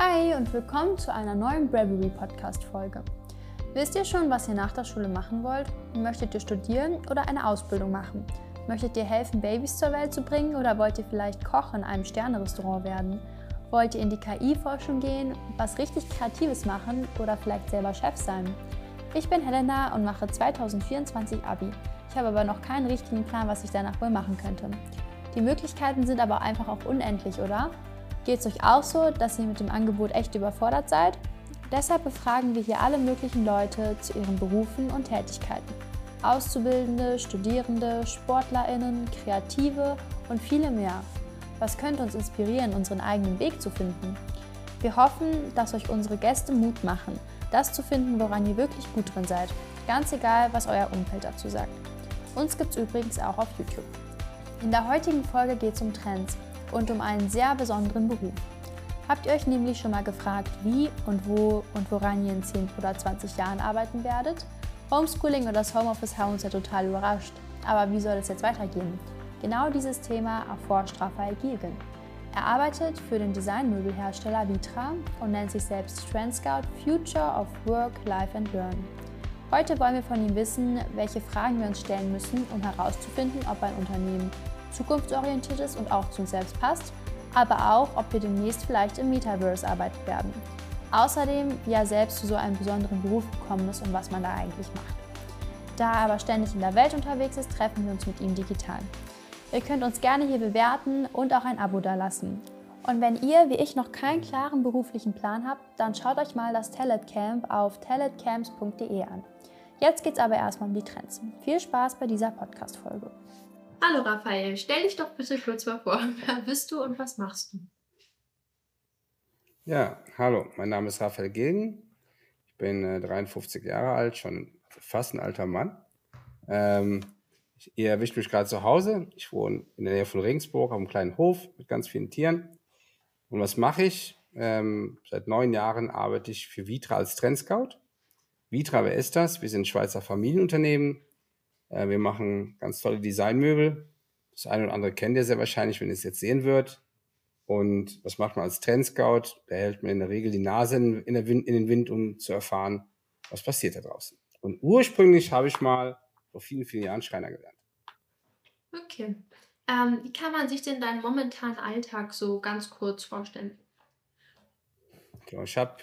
Hi und willkommen zu einer neuen Bravery Podcast Folge. Wisst ihr schon, was ihr nach der Schule machen wollt? Möchtet ihr studieren oder eine Ausbildung machen? Möchtet ihr helfen, Babys zur Welt zu bringen oder wollt ihr vielleicht Koch in einem Sternerestaurant werden? Wollt ihr in die KI-Forschung gehen, was richtig Kreatives machen oder vielleicht selber Chef sein? Ich bin Helena und mache 2024 Abi. Ich habe aber noch keinen richtigen Plan, was ich danach wohl machen könnte. Die Möglichkeiten sind aber einfach auch unendlich, oder? Geht es euch auch so, dass ihr mit dem Angebot echt überfordert seid? Deshalb befragen wir hier alle möglichen Leute zu ihren Berufen und Tätigkeiten. Auszubildende, Studierende, SportlerInnen, Kreative und viele mehr. Was könnte uns inspirieren, unseren eigenen Weg zu finden? Wir hoffen, dass euch unsere Gäste Mut machen, das zu finden, woran ihr wirklich gut drin seid. Ganz egal, was euer Umfeld dazu sagt. Uns gibt es übrigens auch auf YouTube. In der heutigen Folge geht es um Trends und um einen sehr besonderen Beruf. Habt ihr euch nämlich schon mal gefragt, wie und wo und woran ihr in 10 oder 20 Jahren arbeiten werdet? Homeschooling oder das Homeoffice haben uns ja total überrascht. Aber wie soll es jetzt weitergehen? Genau dieses Thema erforscht Raphael Giegen. Er arbeitet für den Designmöbelhersteller Vitra und nennt sich selbst Trend Scout Future of Work, Life and Learn. Heute wollen wir von ihm wissen, welche Fragen wir uns stellen müssen, um herauszufinden, ob ein Unternehmen zukunftsorientiert ist und auch zu uns selbst passt, aber auch, ob wir demnächst vielleicht im Metaverse arbeiten werden. Außerdem, wie er selbst zu so einem besonderen Beruf gekommen ist und was man da eigentlich macht. Da er aber ständig in der Welt unterwegs ist, treffen wir uns mit ihm digital. Ihr könnt uns gerne hier bewerten und auch ein Abo dalassen. Und wenn ihr, wie ich, noch keinen klaren beruflichen Plan habt, dann schaut euch mal das Talent Camp auf talentcamps.de an. Jetzt geht's aber erstmal um die Trends. Viel Spaß bei dieser Podcast-Folge. Hallo Raphael, stell dich doch bitte kurz mal vor. Wer bist du und was machst du? Ja, hallo, mein Name ist Raphael Gegen. Ich bin äh, 53 Jahre alt, schon fast ein alter Mann. Ähm, ihr erwischt mich gerade zu Hause. Ich wohne in der Nähe von Regensburg auf einem kleinen Hof mit ganz vielen Tieren. Und was mache ich? Ähm, seit neun Jahren arbeite ich für Vitra als Trendscout. Vitra, wer ist das? Wir sind ein Schweizer Familienunternehmen äh, wir machen ganz tolle Designmöbel. Das eine oder andere kennt ihr sehr wahrscheinlich, wenn ihr es jetzt sehen wird. Und was macht man als Trendscout? Da hält man in der Regel die Nase in, in, Wind, in, den Wind, um zu erfahren, was passiert da draußen. Und ursprünglich habe ich mal vor vielen, vielen Jahren Schreiner gelernt. Okay. Ähm, wie kann man sich denn deinen momentanen Alltag so ganz kurz vorstellen? Genau, ich habe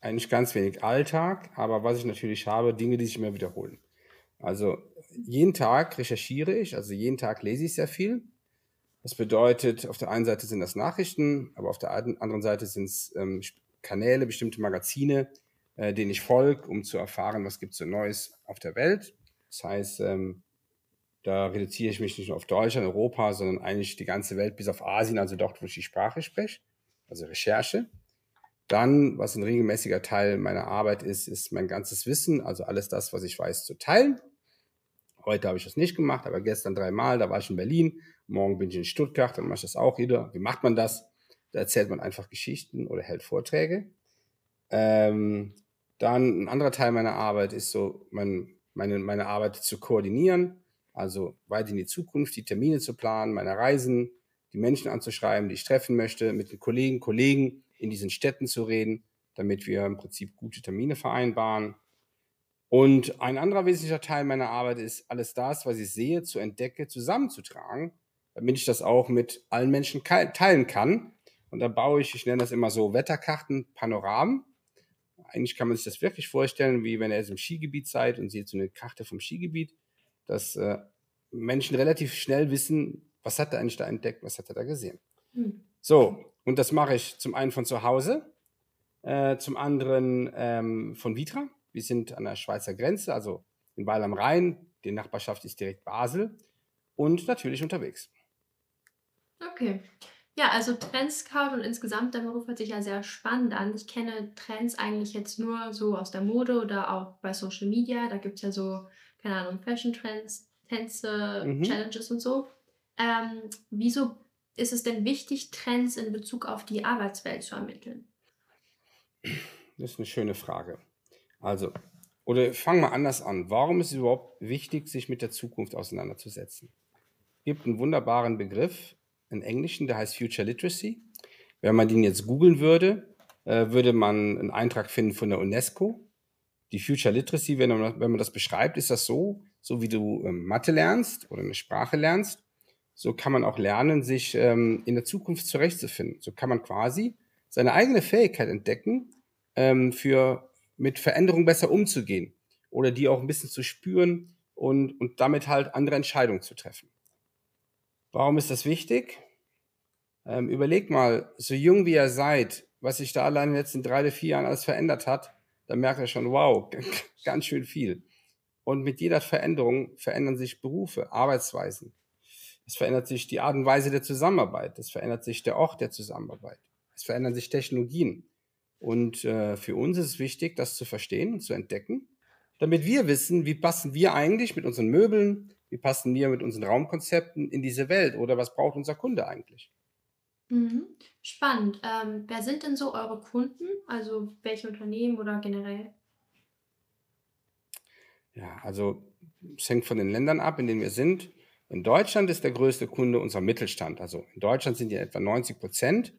eigentlich ganz wenig Alltag, aber was ich natürlich habe, Dinge, die sich immer wiederholen. Also jeden Tag recherchiere ich, also jeden Tag lese ich sehr viel. Das bedeutet, auf der einen Seite sind das Nachrichten, aber auf der anderen Seite sind es ähm, Kanäle, bestimmte Magazine, äh, denen ich folge, um zu erfahren, was gibt es so Neues auf der Welt. Das heißt, ähm, da reduziere ich mich nicht nur auf Deutschland, Europa, sondern eigentlich die ganze Welt bis auf Asien, also dort, wo ich die Sprache spreche, also Recherche. Dann, was ein regelmäßiger Teil meiner Arbeit ist, ist mein ganzes Wissen, also alles das, was ich weiß, zu teilen. Heute habe ich das nicht gemacht, aber gestern dreimal, da war ich in Berlin, morgen bin ich in Stuttgart, dann mache ich das auch wieder. Wie macht man das? Da erzählt man einfach Geschichten oder hält Vorträge. Ähm, dann ein anderer Teil meiner Arbeit ist so, mein, meine, meine Arbeit zu koordinieren, also weit in die Zukunft, die Termine zu planen, meine Reisen, die Menschen anzuschreiben, die ich treffen möchte, mit den Kollegen, Kollegen in diesen Städten zu reden, damit wir im Prinzip gute Termine vereinbaren. Und ein anderer wesentlicher Teil meiner Arbeit ist, alles das, was ich sehe, zu entdecken, zusammenzutragen, damit ich das auch mit allen Menschen teilen kann. Und da baue ich, ich nenne das immer so Wetterkarten, Panoramen. Eigentlich kann man sich das wirklich vorstellen, wie wenn ihr jetzt im Skigebiet seid und seht so eine Karte vom Skigebiet, dass äh, Menschen relativ schnell wissen, was hat er eigentlich da entdeckt, was hat er da gesehen. Hm. So, und das mache ich zum einen von zu Hause, äh, zum anderen ähm, von Vitra. Wir sind an der Schweizer Grenze, also in Weil am Rhein. Die Nachbarschaft ist direkt Basel und natürlich unterwegs. Okay. Ja, also Trendscout und insgesamt der Beruf hört sich ja sehr spannend an. Ich kenne Trends eigentlich jetzt nur so aus der Mode oder auch bei Social Media. Da gibt es ja so, keine Ahnung, Fashion Trends, Tänze, mhm. Challenges und so. Ähm, wieso ist es denn wichtig, Trends in Bezug auf die Arbeitswelt zu ermitteln? Das ist eine schöne Frage. Also, oder fangen wir anders an. Warum ist es überhaupt wichtig, sich mit der Zukunft auseinanderzusetzen? Es gibt einen wunderbaren Begriff, einen englischen, der heißt Future Literacy. Wenn man den jetzt googeln würde, äh, würde man einen Eintrag finden von der UNESCO. Die Future Literacy, wenn man, wenn man das beschreibt, ist das so, so wie du ähm, Mathe lernst oder eine Sprache lernst, so kann man auch lernen, sich ähm, in der Zukunft zurechtzufinden. So kann man quasi seine eigene Fähigkeit entdecken, ähm, für mit Veränderungen besser umzugehen oder die auch ein bisschen zu spüren und, und damit halt andere Entscheidungen zu treffen. Warum ist das wichtig? Ähm, überlegt mal, so jung wie ihr seid, was sich da allein in den letzten drei oder vier Jahren alles verändert hat, dann merkt ihr schon, wow, ganz schön viel. Und mit jeder Veränderung verändern sich Berufe, Arbeitsweisen. Es verändert sich die Art und Weise der Zusammenarbeit. Es verändert sich der Ort der Zusammenarbeit. Es verändern sich Technologien. Und äh, für uns ist es wichtig, das zu verstehen und zu entdecken, damit wir wissen, wie passen wir eigentlich mit unseren Möbeln, wie passen wir mit unseren Raumkonzepten in diese Welt oder was braucht unser Kunde eigentlich. Mhm. Spannend. Ähm, wer sind denn so eure Kunden? Also welche Unternehmen oder generell? Ja, also es hängt von den Ländern ab, in denen wir sind. In Deutschland ist der größte Kunde unser Mittelstand. Also in Deutschland sind ja etwa 90 Prozent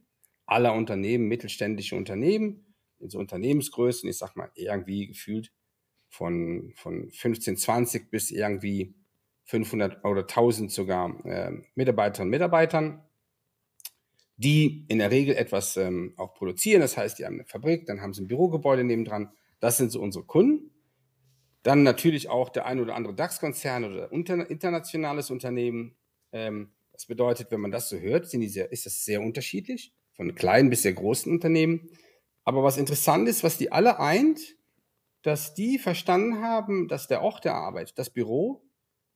aller Unternehmen mittelständische Unternehmen. In so Unternehmensgrößen, ich sag mal, irgendwie gefühlt von, von 15, 20 bis irgendwie 500 oder 1000 sogar äh, Mitarbeiterinnen und Mitarbeitern die in der Regel etwas ähm, auch produzieren. Das heißt, die haben eine Fabrik, dann haben sie ein Bürogebäude nebendran. Das sind so unsere Kunden. Dann natürlich auch der ein oder andere DAX-Konzern oder internationales Unternehmen. Ähm, das bedeutet, wenn man das so hört, sind die sehr, ist das sehr unterschiedlich, von kleinen bis sehr großen Unternehmen. Aber was interessant ist, was die alle eint, dass die verstanden haben, dass der Ort der Arbeit, das Büro,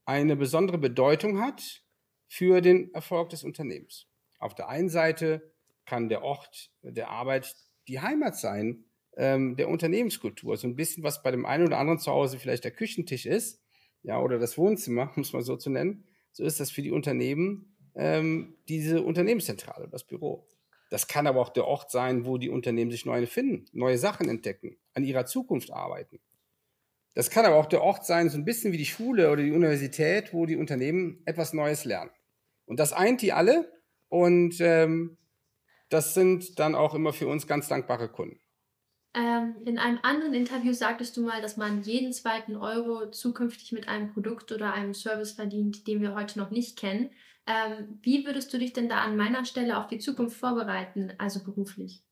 eine besondere Bedeutung hat für den Erfolg des Unternehmens. Auf der einen Seite kann der Ort der Arbeit die Heimat sein, ähm, der Unternehmenskultur. So ein bisschen, was bei dem einen oder anderen zu Hause vielleicht der Küchentisch ist, ja, oder das Wohnzimmer, muss man so zu nennen. So ist das für die Unternehmen ähm, diese Unternehmenszentrale, das Büro. Das kann aber auch der Ort sein, wo die Unternehmen sich neu finden, neue Sachen entdecken, an ihrer Zukunft arbeiten. Das kann aber auch der Ort sein, so ein bisschen wie die Schule oder die Universität, wo die Unternehmen etwas Neues lernen. Und das eint die alle und ähm, das sind dann auch immer für uns ganz dankbare Kunden. Ähm, in einem anderen Interview sagtest du mal, dass man jeden zweiten Euro zukünftig mit einem Produkt oder einem Service verdient, den wir heute noch nicht kennen. Ähm, wie würdest du dich denn da an meiner Stelle auf die Zukunft vorbereiten, also beruflich?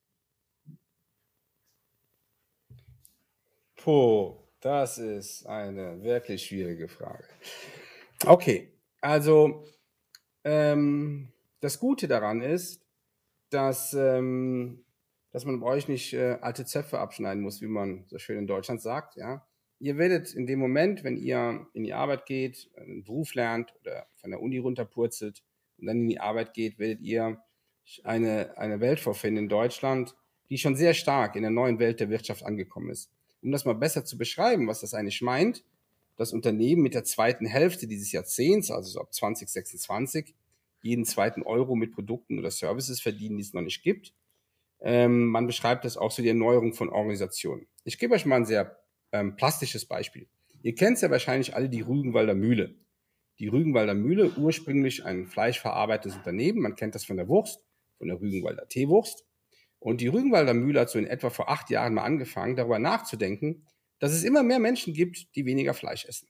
Puh, das ist eine wirklich schwierige Frage. Okay, also ähm, das Gute daran ist, dass, ähm, dass man bei euch nicht äh, alte Zöpfe abschneiden muss, wie man so schön in Deutschland sagt. Ja? Ihr werdet in dem Moment, wenn ihr in die Arbeit geht, einen Beruf lernt oder von der Uni runterpurzelt und dann in die Arbeit geht, werdet ihr eine, eine Welt vorfinden in Deutschland, die schon sehr stark in der neuen Welt der Wirtschaft angekommen ist. Um das mal besser zu beschreiben, was das eigentlich meint, das Unternehmen mit der zweiten Hälfte dieses Jahrzehnts, also so ab 2026, jeden zweiten Euro mit Produkten oder Services verdienen, die es noch nicht gibt. Ähm, man beschreibt das auch so die Erneuerung von Organisationen. Ich gebe euch mal ein sehr ähm, plastisches Beispiel. Ihr kennt ja wahrscheinlich alle die Rügenwalder Mühle. Die Rügenwalder Mühle, ursprünglich ein fleischverarbeitendes Unternehmen. Man kennt das von der Wurst, von der Rügenwalder Teewurst. Und die Rügenwalder Mühle hat so in etwa vor acht Jahren mal angefangen, darüber nachzudenken, dass es immer mehr Menschen gibt, die weniger Fleisch essen.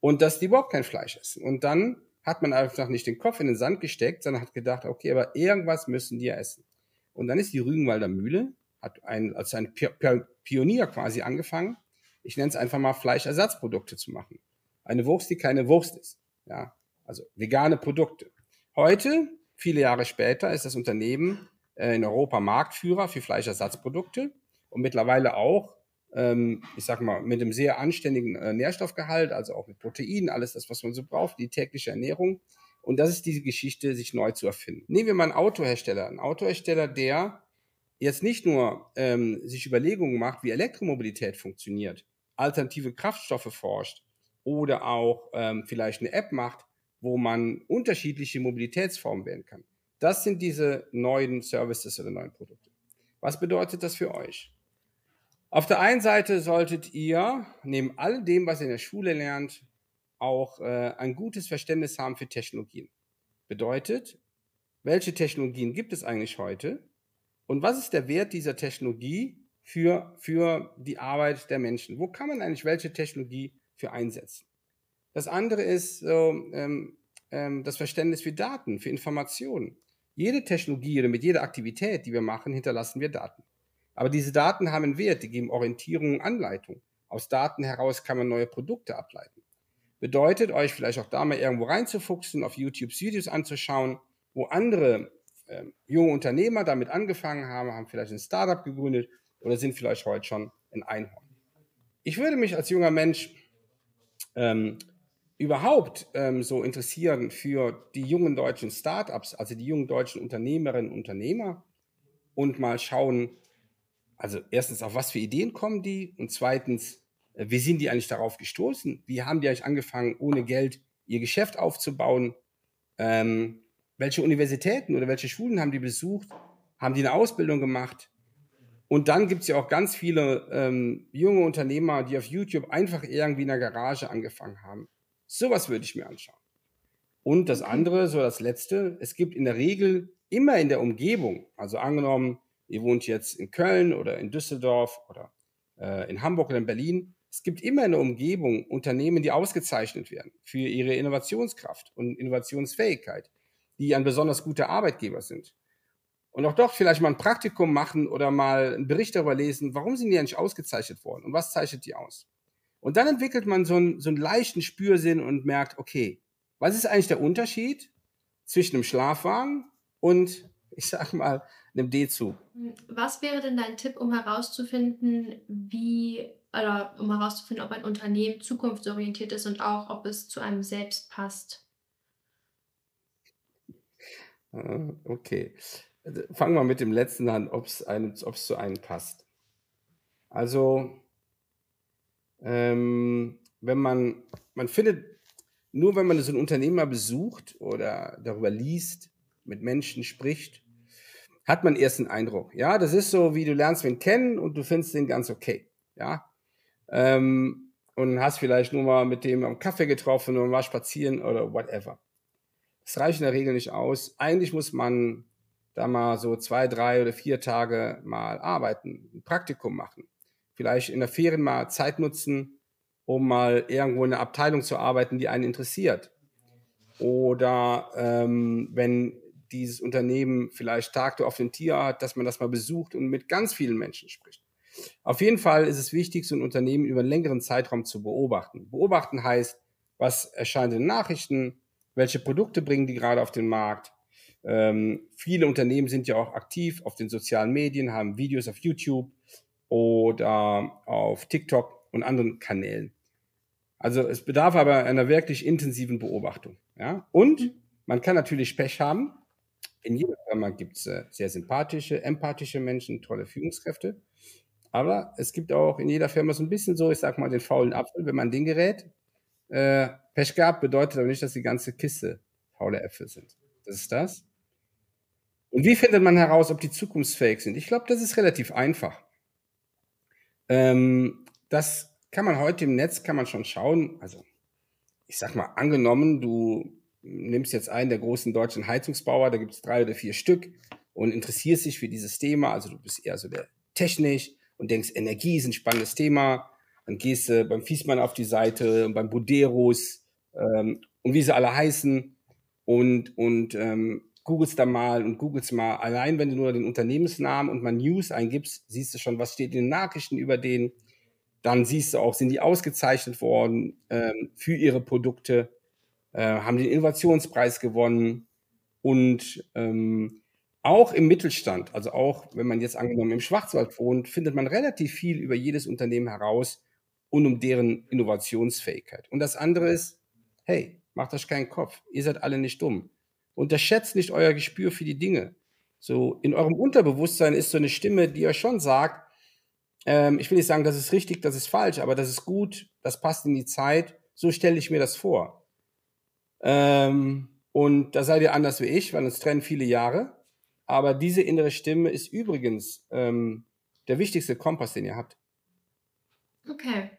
Und dass die überhaupt kein Fleisch essen. Und dann hat man einfach nicht den Kopf in den Sand gesteckt, sondern hat gedacht, okay, aber irgendwas müssen die ja essen. Und dann ist die Rügenwalder Mühle, hat ein, als ein Pionier quasi angefangen, ich nenne es einfach mal Fleischersatzprodukte zu machen. Eine Wurst, die keine Wurst ist. Ja, also vegane Produkte. Heute, viele Jahre später, ist das Unternehmen äh, in Europa Marktführer für Fleischersatzprodukte und mittlerweile auch ähm, ich sag mal, mit einem sehr anständigen äh, Nährstoffgehalt, also auch mit Proteinen, alles das, was man so braucht, die tägliche Ernährung. Und das ist diese Geschichte, sich neu zu erfinden. Nehmen wir mal einen Autohersteller. Ein Autohersteller, der jetzt nicht nur ähm, sich Überlegungen macht, wie Elektromobilität funktioniert, alternative Kraftstoffe forscht oder auch ähm, vielleicht eine App macht, wo man unterschiedliche Mobilitätsformen wählen kann. Das sind diese neuen Services oder neuen Produkte. Was bedeutet das für euch? Auf der einen Seite solltet ihr neben all dem, was ihr in der Schule lernt, auch äh, ein gutes Verständnis haben für Technologien. Bedeutet, welche Technologien gibt es eigentlich heute, Und was ist der Wert dieser Technologie für, für die Arbeit der Menschen? Wo kann man eigentlich welche Technologie für einsetzen? Das andere ist so, ähm, ähm, das Verständnis für Daten, für Informationen. Jede Technologie oder mit jeder Aktivität, die wir machen, hinterlassen wir Daten. Aber diese Daten haben einen Wert, die geben Orientierung und Anleitung. Aus Daten heraus kann man neue Produkte ableiten. Bedeutet, euch vielleicht auch da mal irgendwo reinzufuchsen, auf YouTube Videos anzuschauen, wo andere äh, junge Unternehmer damit angefangen haben, haben vielleicht ein Startup gegründet oder sind vielleicht heute schon ein Einhorn. Ich würde mich als junger Mensch ähm, überhaupt ähm, so interessieren für die jungen deutschen Startups, also die jungen deutschen Unternehmerinnen und Unternehmer und mal schauen, also erstens, auf was für Ideen kommen die und zweitens, äh, wie sind die eigentlich darauf gestoßen? Wie haben die eigentlich angefangen, ohne Geld ihr Geschäft aufzubauen? Ähm, welche Universitäten oder welche Schulen haben die besucht? Haben die eine Ausbildung gemacht? Und dann gibt es ja auch ganz viele ähm, junge Unternehmer, die auf YouTube einfach irgendwie in der Garage angefangen haben. Sowas würde ich mir anschauen. Und das andere, so das letzte, es gibt in der Regel immer in der Umgebung, also angenommen, ihr wohnt jetzt in Köln oder in Düsseldorf oder äh, in Hamburg oder in Berlin, es gibt immer in der Umgebung Unternehmen, die ausgezeichnet werden für ihre Innovationskraft und Innovationsfähigkeit, die ein besonders guter Arbeitgeber sind. Und auch dort vielleicht mal ein Praktikum machen oder mal einen Bericht darüber lesen, warum sind die eigentlich ausgezeichnet worden und was zeichnet die aus. Und dann entwickelt man so einen, so einen leichten Spürsinn und merkt, okay, was ist eigentlich der Unterschied zwischen einem Schlafwagen und, ich sag mal, einem D-Zug? Was wäre denn dein Tipp, um herauszufinden, wie, oder um herauszufinden, ob ein Unternehmen zukunftsorientiert ist und auch, ob es zu einem selbst passt? Ah, okay. Also fangen wir mit dem letzten an, ob es zu einem passt. Also, ähm, wenn man, man findet, nur wenn man so ein Unternehmer besucht oder darüber liest, mit Menschen spricht, hat man erst einen Eindruck. Ja, das ist so, wie du lernst wen kennen und du findest den ganz okay. Ja, ähm, und hast vielleicht nur mal mit dem am Kaffee getroffen und mal spazieren oder whatever. Das reicht in der Regel nicht aus. Eigentlich muss man da mal so zwei, drei oder vier Tage mal arbeiten, ein Praktikum machen vielleicht in der Ferien mal Zeit nutzen, um mal irgendwo in einer Abteilung zu arbeiten, die einen interessiert. Oder ähm, wenn dieses Unternehmen vielleicht Tag auf den Tier hat, dass man das mal besucht und mit ganz vielen Menschen spricht. Auf jeden Fall ist es wichtig, so ein Unternehmen über einen längeren Zeitraum zu beobachten. Beobachten heißt, was erscheint in Nachrichten, welche Produkte bringen die gerade auf den Markt. Ähm, viele Unternehmen sind ja auch aktiv auf den sozialen Medien, haben Videos auf YouTube, oder auf TikTok und anderen Kanälen. Also es bedarf aber einer wirklich intensiven Beobachtung. Ja? Und mhm. man kann natürlich Pech haben. In jeder Firma gibt es äh, sehr sympathische, empathische Menschen, tolle Führungskräfte. Aber es gibt auch in jeder Firma so ein bisschen so, ich sag mal, den faulen Apfel, wenn man den gerät. Äh, Pech gehabt bedeutet aber nicht, dass die ganze Kiste faule Äpfel sind. Das ist das. Und wie findet man heraus, ob die zukunftsfähig sind? Ich glaube, das ist relativ einfach. Ähm, das kann man heute im Netz, kann man schon schauen. Also, ich sag mal, angenommen, du nimmst jetzt einen der großen deutschen Heizungsbauer, da gibt es drei oder vier Stück und interessierst dich für dieses Thema. Also du bist eher so der technisch und denkst, Energie ist ein spannendes Thema. Dann gehst du beim Fiesmann auf die Seite und beim Buderos ähm, und wie sie alle heißen und, und ähm, googelst da mal und googelst mal. Allein wenn du nur den Unternehmensnamen und mal News eingibst, siehst du schon, was steht in den Nachrichten über den. Dann siehst du auch, sind die ausgezeichnet worden ähm, für ihre Produkte, äh, haben den Innovationspreis gewonnen und ähm, auch im Mittelstand, also auch wenn man jetzt angenommen im Schwarzwald wohnt, findet man relativ viel über jedes Unternehmen heraus und um deren Innovationsfähigkeit. Und das andere ist, hey, macht euch keinen Kopf, ihr seid alle nicht dumm. Unterschätzt nicht euer Gespür für die Dinge. So in eurem Unterbewusstsein ist so eine Stimme, die euch schon sagt, ähm, ich will nicht sagen, das ist richtig, das ist falsch, aber das ist gut, das passt in die Zeit. So stelle ich mir das vor. Ähm, und da seid ihr anders wie ich, weil uns trennen viele Jahre. Aber diese innere Stimme ist übrigens ähm, der wichtigste Kompass, den ihr habt. Okay.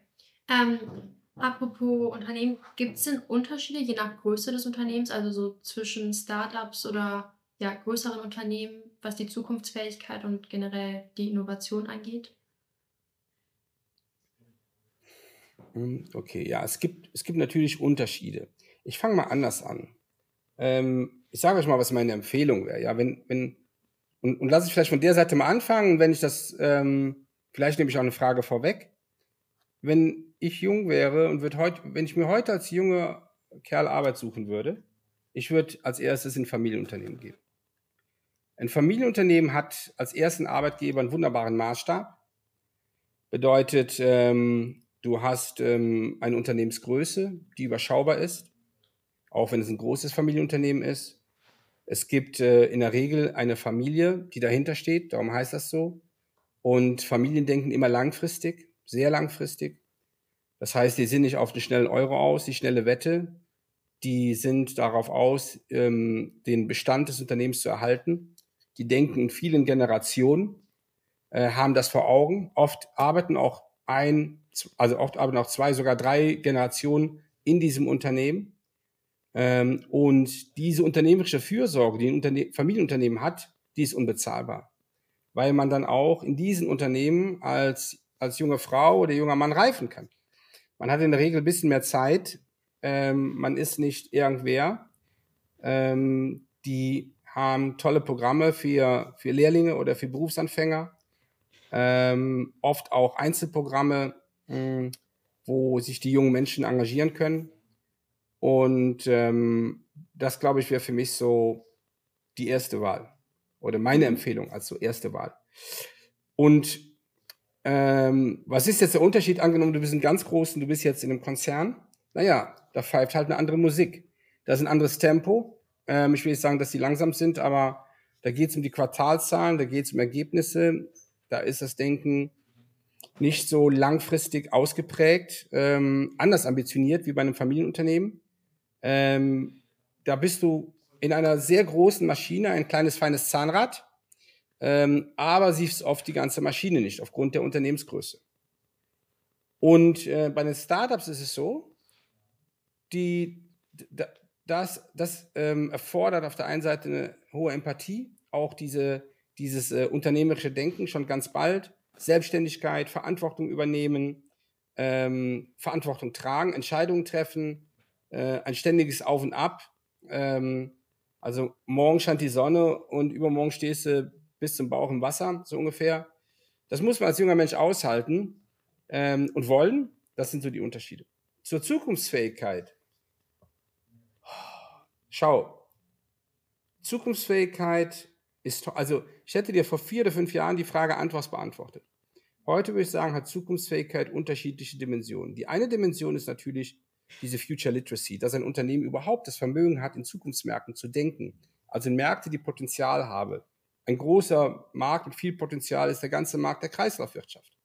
Ähm, Apropos Unternehmen, gibt es denn Unterschiede je nach Größe des Unternehmens, also so zwischen Startups oder ja, größeren Unternehmen, was die Zukunftsfähigkeit und generell die Innovation angeht? Hm, okay, ja, es gibt, es gibt natürlich Unterschiede. Ich fange mal anders an. Ähm, ich sage euch mal, was meine Empfehlung wäre. Ja, wenn, wenn, und, und lass ich vielleicht von der Seite mal anfangen, wenn ich das, ähm, vielleicht nehme ich auch eine Frage vorweg. Wenn ich jung wäre und würde heute, wenn ich mir heute als junger Kerl Arbeit suchen würde, ich würde als erstes in Familienunternehmen gehen. Ein Familienunternehmen hat als ersten Arbeitgeber einen wunderbaren Maßstab. Bedeutet, ähm, du hast ähm, eine Unternehmensgröße, die überschaubar ist, auch wenn es ein großes Familienunternehmen ist. Es gibt äh, in der Regel eine Familie, die dahinter steht, darum heißt das so. Und Familien denken immer langfristig, sehr langfristig. Das heißt, die sind nicht auf den schnellen Euro aus, die schnelle Wette. Die sind darauf aus, ähm, den Bestand des Unternehmens zu erhalten. Die denken in vielen Generationen, äh, haben das vor Augen. Oft arbeiten auch ein, also oft arbeiten auch zwei, sogar drei Generationen in diesem Unternehmen. Ähm, und diese unternehmerische Fürsorge, die ein Unterne Familienunternehmen hat, die ist unbezahlbar. Weil man dann auch in diesen Unternehmen als, als junge Frau oder junger Mann reifen kann. Man hat in der Regel ein bisschen mehr Zeit. Ähm, man ist nicht irgendwer. Ähm, die haben tolle Programme für, für Lehrlinge oder für Berufsanfänger. Ähm, oft auch Einzelprogramme, mh, hm, wo sich die jungen Menschen engagieren können. Und ähm, das, glaube ich, wäre für mich so die erste Wahl oder meine mhm. Empfehlung als so erste Wahl. Und ähm, was ist jetzt der Unterschied? Angenommen, du bist ein ganz großen, du bist jetzt in einem Konzern. Naja, da pfeift halt eine andere Musik. Da ist ein anderes Tempo. Ähm, ich will nicht sagen, dass die langsam sind, aber da geht es um die Quartalzahlen, da geht es um Ergebnisse. Da ist das Denken nicht so langfristig ausgeprägt, ähm, anders ambitioniert wie bei einem Familienunternehmen. Ähm, da bist du in einer sehr großen Maschine, ein kleines feines Zahnrad, ähm, aber siehst oft die ganze Maschine nicht aufgrund der Unternehmensgröße. Und äh, bei den Startups ist es so, die, das, das ähm, erfordert auf der einen Seite eine hohe Empathie, auch diese, dieses äh, unternehmerische Denken schon ganz bald, Selbstständigkeit, Verantwortung übernehmen, ähm, Verantwortung tragen, Entscheidungen treffen, äh, ein ständiges Auf und Ab. Ähm, also morgen scheint die Sonne und übermorgen stehst du bis zum Bauch im Wasser, so ungefähr. Das muss man als junger Mensch aushalten ähm, und wollen. Das sind so die Unterschiede. Zur Zukunftsfähigkeit. Schau, Zukunftsfähigkeit ist, also ich hätte dir vor vier oder fünf Jahren die Frage Antwort beantwortet. Heute würde ich sagen, hat Zukunftsfähigkeit unterschiedliche Dimensionen. Die eine Dimension ist natürlich diese Future Literacy, dass ein Unternehmen überhaupt das Vermögen hat, in Zukunftsmärkten zu denken. Also in Märkte, die Potenzial haben. Ein großer Markt mit viel Potenzial ist der ganze Markt der Kreislaufwirtschaft.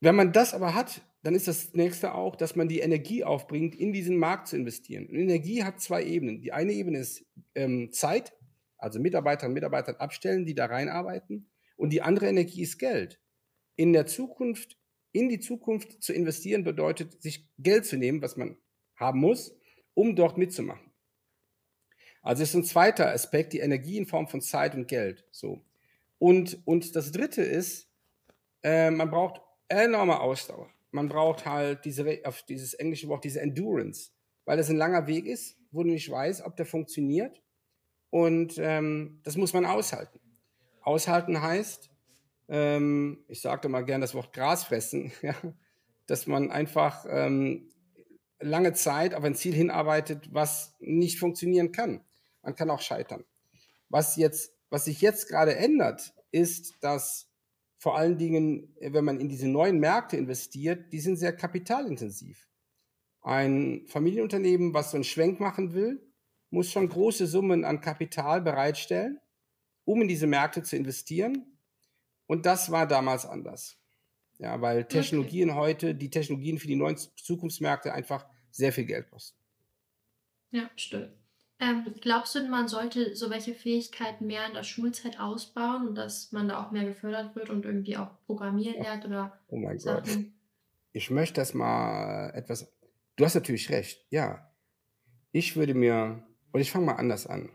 Wenn man das aber hat, dann ist das nächste auch, dass man die Energie aufbringt, in diesen Markt zu investieren. Und Energie hat zwei Ebenen. Die eine Ebene ist ähm, Zeit, also Mitarbeiterinnen und Mitarbeiter abstellen, die da reinarbeiten. Und die andere Energie ist Geld. In der Zukunft in die Zukunft zu investieren bedeutet, sich Geld zu nehmen, was man haben muss, um dort mitzumachen. Also ist ein zweiter Aspekt, die Energie in Form von Zeit und Geld. So. Und, und das dritte ist, äh, man braucht enorme Ausdauer. Man braucht halt diese, auf dieses englische Wort, diese Endurance, weil das ein langer Weg ist, wo du nicht weißt, ob der funktioniert. Und ähm, das muss man aushalten. Aushalten heißt, ähm, ich sagte mal gern das Wort Gras fressen, ja, dass man einfach ähm, lange Zeit auf ein Ziel hinarbeitet, was nicht funktionieren kann. Man kann auch scheitern. Was jetzt, was sich jetzt gerade ändert, ist, dass vor allen Dingen, wenn man in diese neuen Märkte investiert, die sind sehr kapitalintensiv. Ein Familienunternehmen, was so einen Schwenk machen will, muss schon große Summen an Kapital bereitstellen, um in diese Märkte zu investieren. Und das war damals anders. Ja, weil Technologien okay. heute, die Technologien für die neuen Zukunftsmärkte einfach sehr viel Geld kosten. Ja, stimmt. Ähm, glaubst du, man sollte so welche Fähigkeiten mehr in der Schulzeit ausbauen und dass man da auch mehr gefördert wird und irgendwie auch Programmieren lernt oder Oh mein Sachen? Gott. Ich möchte das mal etwas. Du hast natürlich recht, ja. Ich würde mir, und ich fange mal anders an.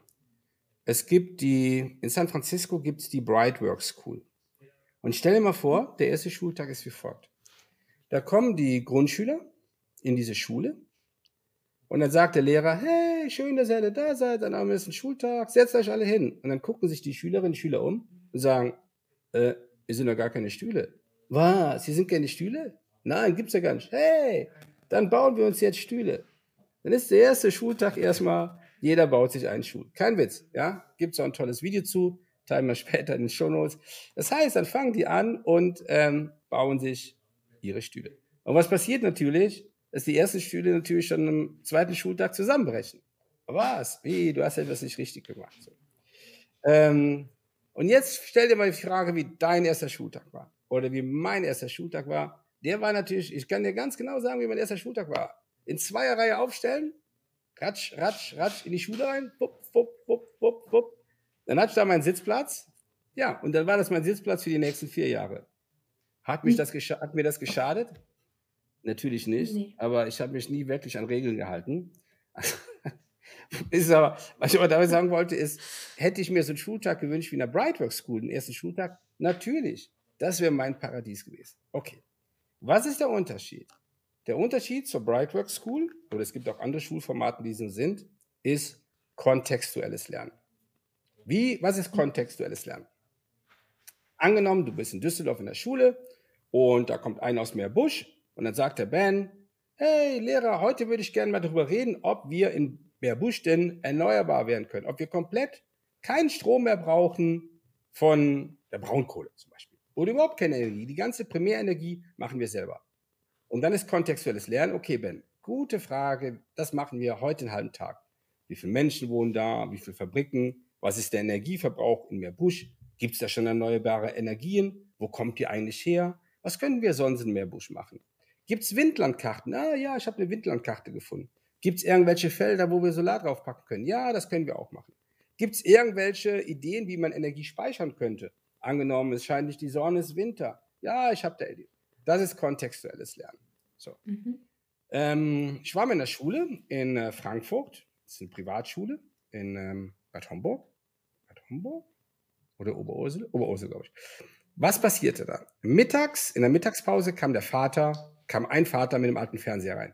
es gibt die, in San Francisco gibt es die Brightwork School. Und stell dir mal vor, der erste Schultag ist wie folgt. Da kommen die Grundschüler in diese Schule und dann sagt der Lehrer, hey, schön, dass ihr alle da seid, dann haben wir jetzt einen Schultag, setzt euch alle hin. Und dann gucken sich die Schülerinnen und Schüler um und sagen, äh, hier sind doch gar keine Stühle. Was, hier sind keine Stühle? Nein, gibt's ja gar nicht. Hey, dann bauen wir uns jetzt Stühle. Dann ist der erste Schultag erstmal, jeder baut sich einen Stuhl. Kein Witz, ja? Gibt's auch ein tolles Video zu, teilen wir später in den Show Notes. Das heißt, dann fangen die an und ähm, bauen sich ihre Stühle. Und was passiert natürlich? Dass die ersten Stühle natürlich schon am zweiten Schultag zusammenbrechen. Was? Wie? Du hast etwas nicht richtig gemacht. So. Ähm, und jetzt stell dir mal die Frage, wie dein erster Schultag war. Oder wie mein erster Schultag war. Der war natürlich, ich kann dir ganz genau sagen, wie mein erster Schultag war. In zweier Reihe aufstellen, ratsch, ratsch, ratsch in die Schule rein, wupp, wupp, wupp, wupp, wupp. Dann hatte ich da meinen Sitzplatz. Ja, und dann war das mein Sitzplatz für die nächsten vier Jahre. Hat, mich das hat mir das geschadet? Natürlich nicht, nee. aber ich habe mich nie wirklich an Regeln gehalten. ist aber, was ich aber damit sagen wollte, ist, hätte ich mir so einen Schultag gewünscht wie in der Brightwork School, den ersten Schultag? Natürlich. Das wäre mein Paradies gewesen. Okay. Was ist der Unterschied? Der Unterschied zur Brightwork School, oder es gibt auch andere Schulformate, die so sind, ist kontextuelles Lernen. Wie, was ist kontextuelles Lernen? Angenommen, du bist in Düsseldorf in der Schule und da kommt einer aus Meerbusch und dann sagt der Ben, hey Lehrer, heute würde ich gerne mal darüber reden, ob wir in Meerbusch denn erneuerbar werden können, ob wir komplett keinen Strom mehr brauchen von der Braunkohle zum Beispiel. Oder überhaupt keine Energie. Die ganze Primärenergie machen wir selber. Und dann ist kontextuelles Lernen, okay Ben, gute Frage, das machen wir heute einen halben Tag. Wie viele Menschen wohnen da, wie viele Fabriken, was ist der Energieverbrauch in Meerbusch, gibt es da schon erneuerbare Energien, wo kommt die eigentlich her, was können wir sonst in Meerbusch machen? Gibt es Windlandkarten? Ah ja, ich habe eine Windlandkarte gefunden. Gibt es irgendwelche Felder, wo wir Solar draufpacken können? Ja, das können wir auch machen. Gibt es irgendwelche Ideen, wie man Energie speichern könnte? Angenommen, es scheint nicht die Sonne, es ist Winter. Ja, ich habe da Idee. Das ist kontextuelles Lernen. So. Mhm. Ähm, ich war mal in der Schule in äh, Frankfurt. Das ist eine Privatschule in ähm, Bad Homburg. Bad Homburg? Oder Oberursel? Oberursel, glaube ich. Was passierte da? Mittags, in der Mittagspause kam der Vater, kam ein Vater mit dem alten Fernseher rein.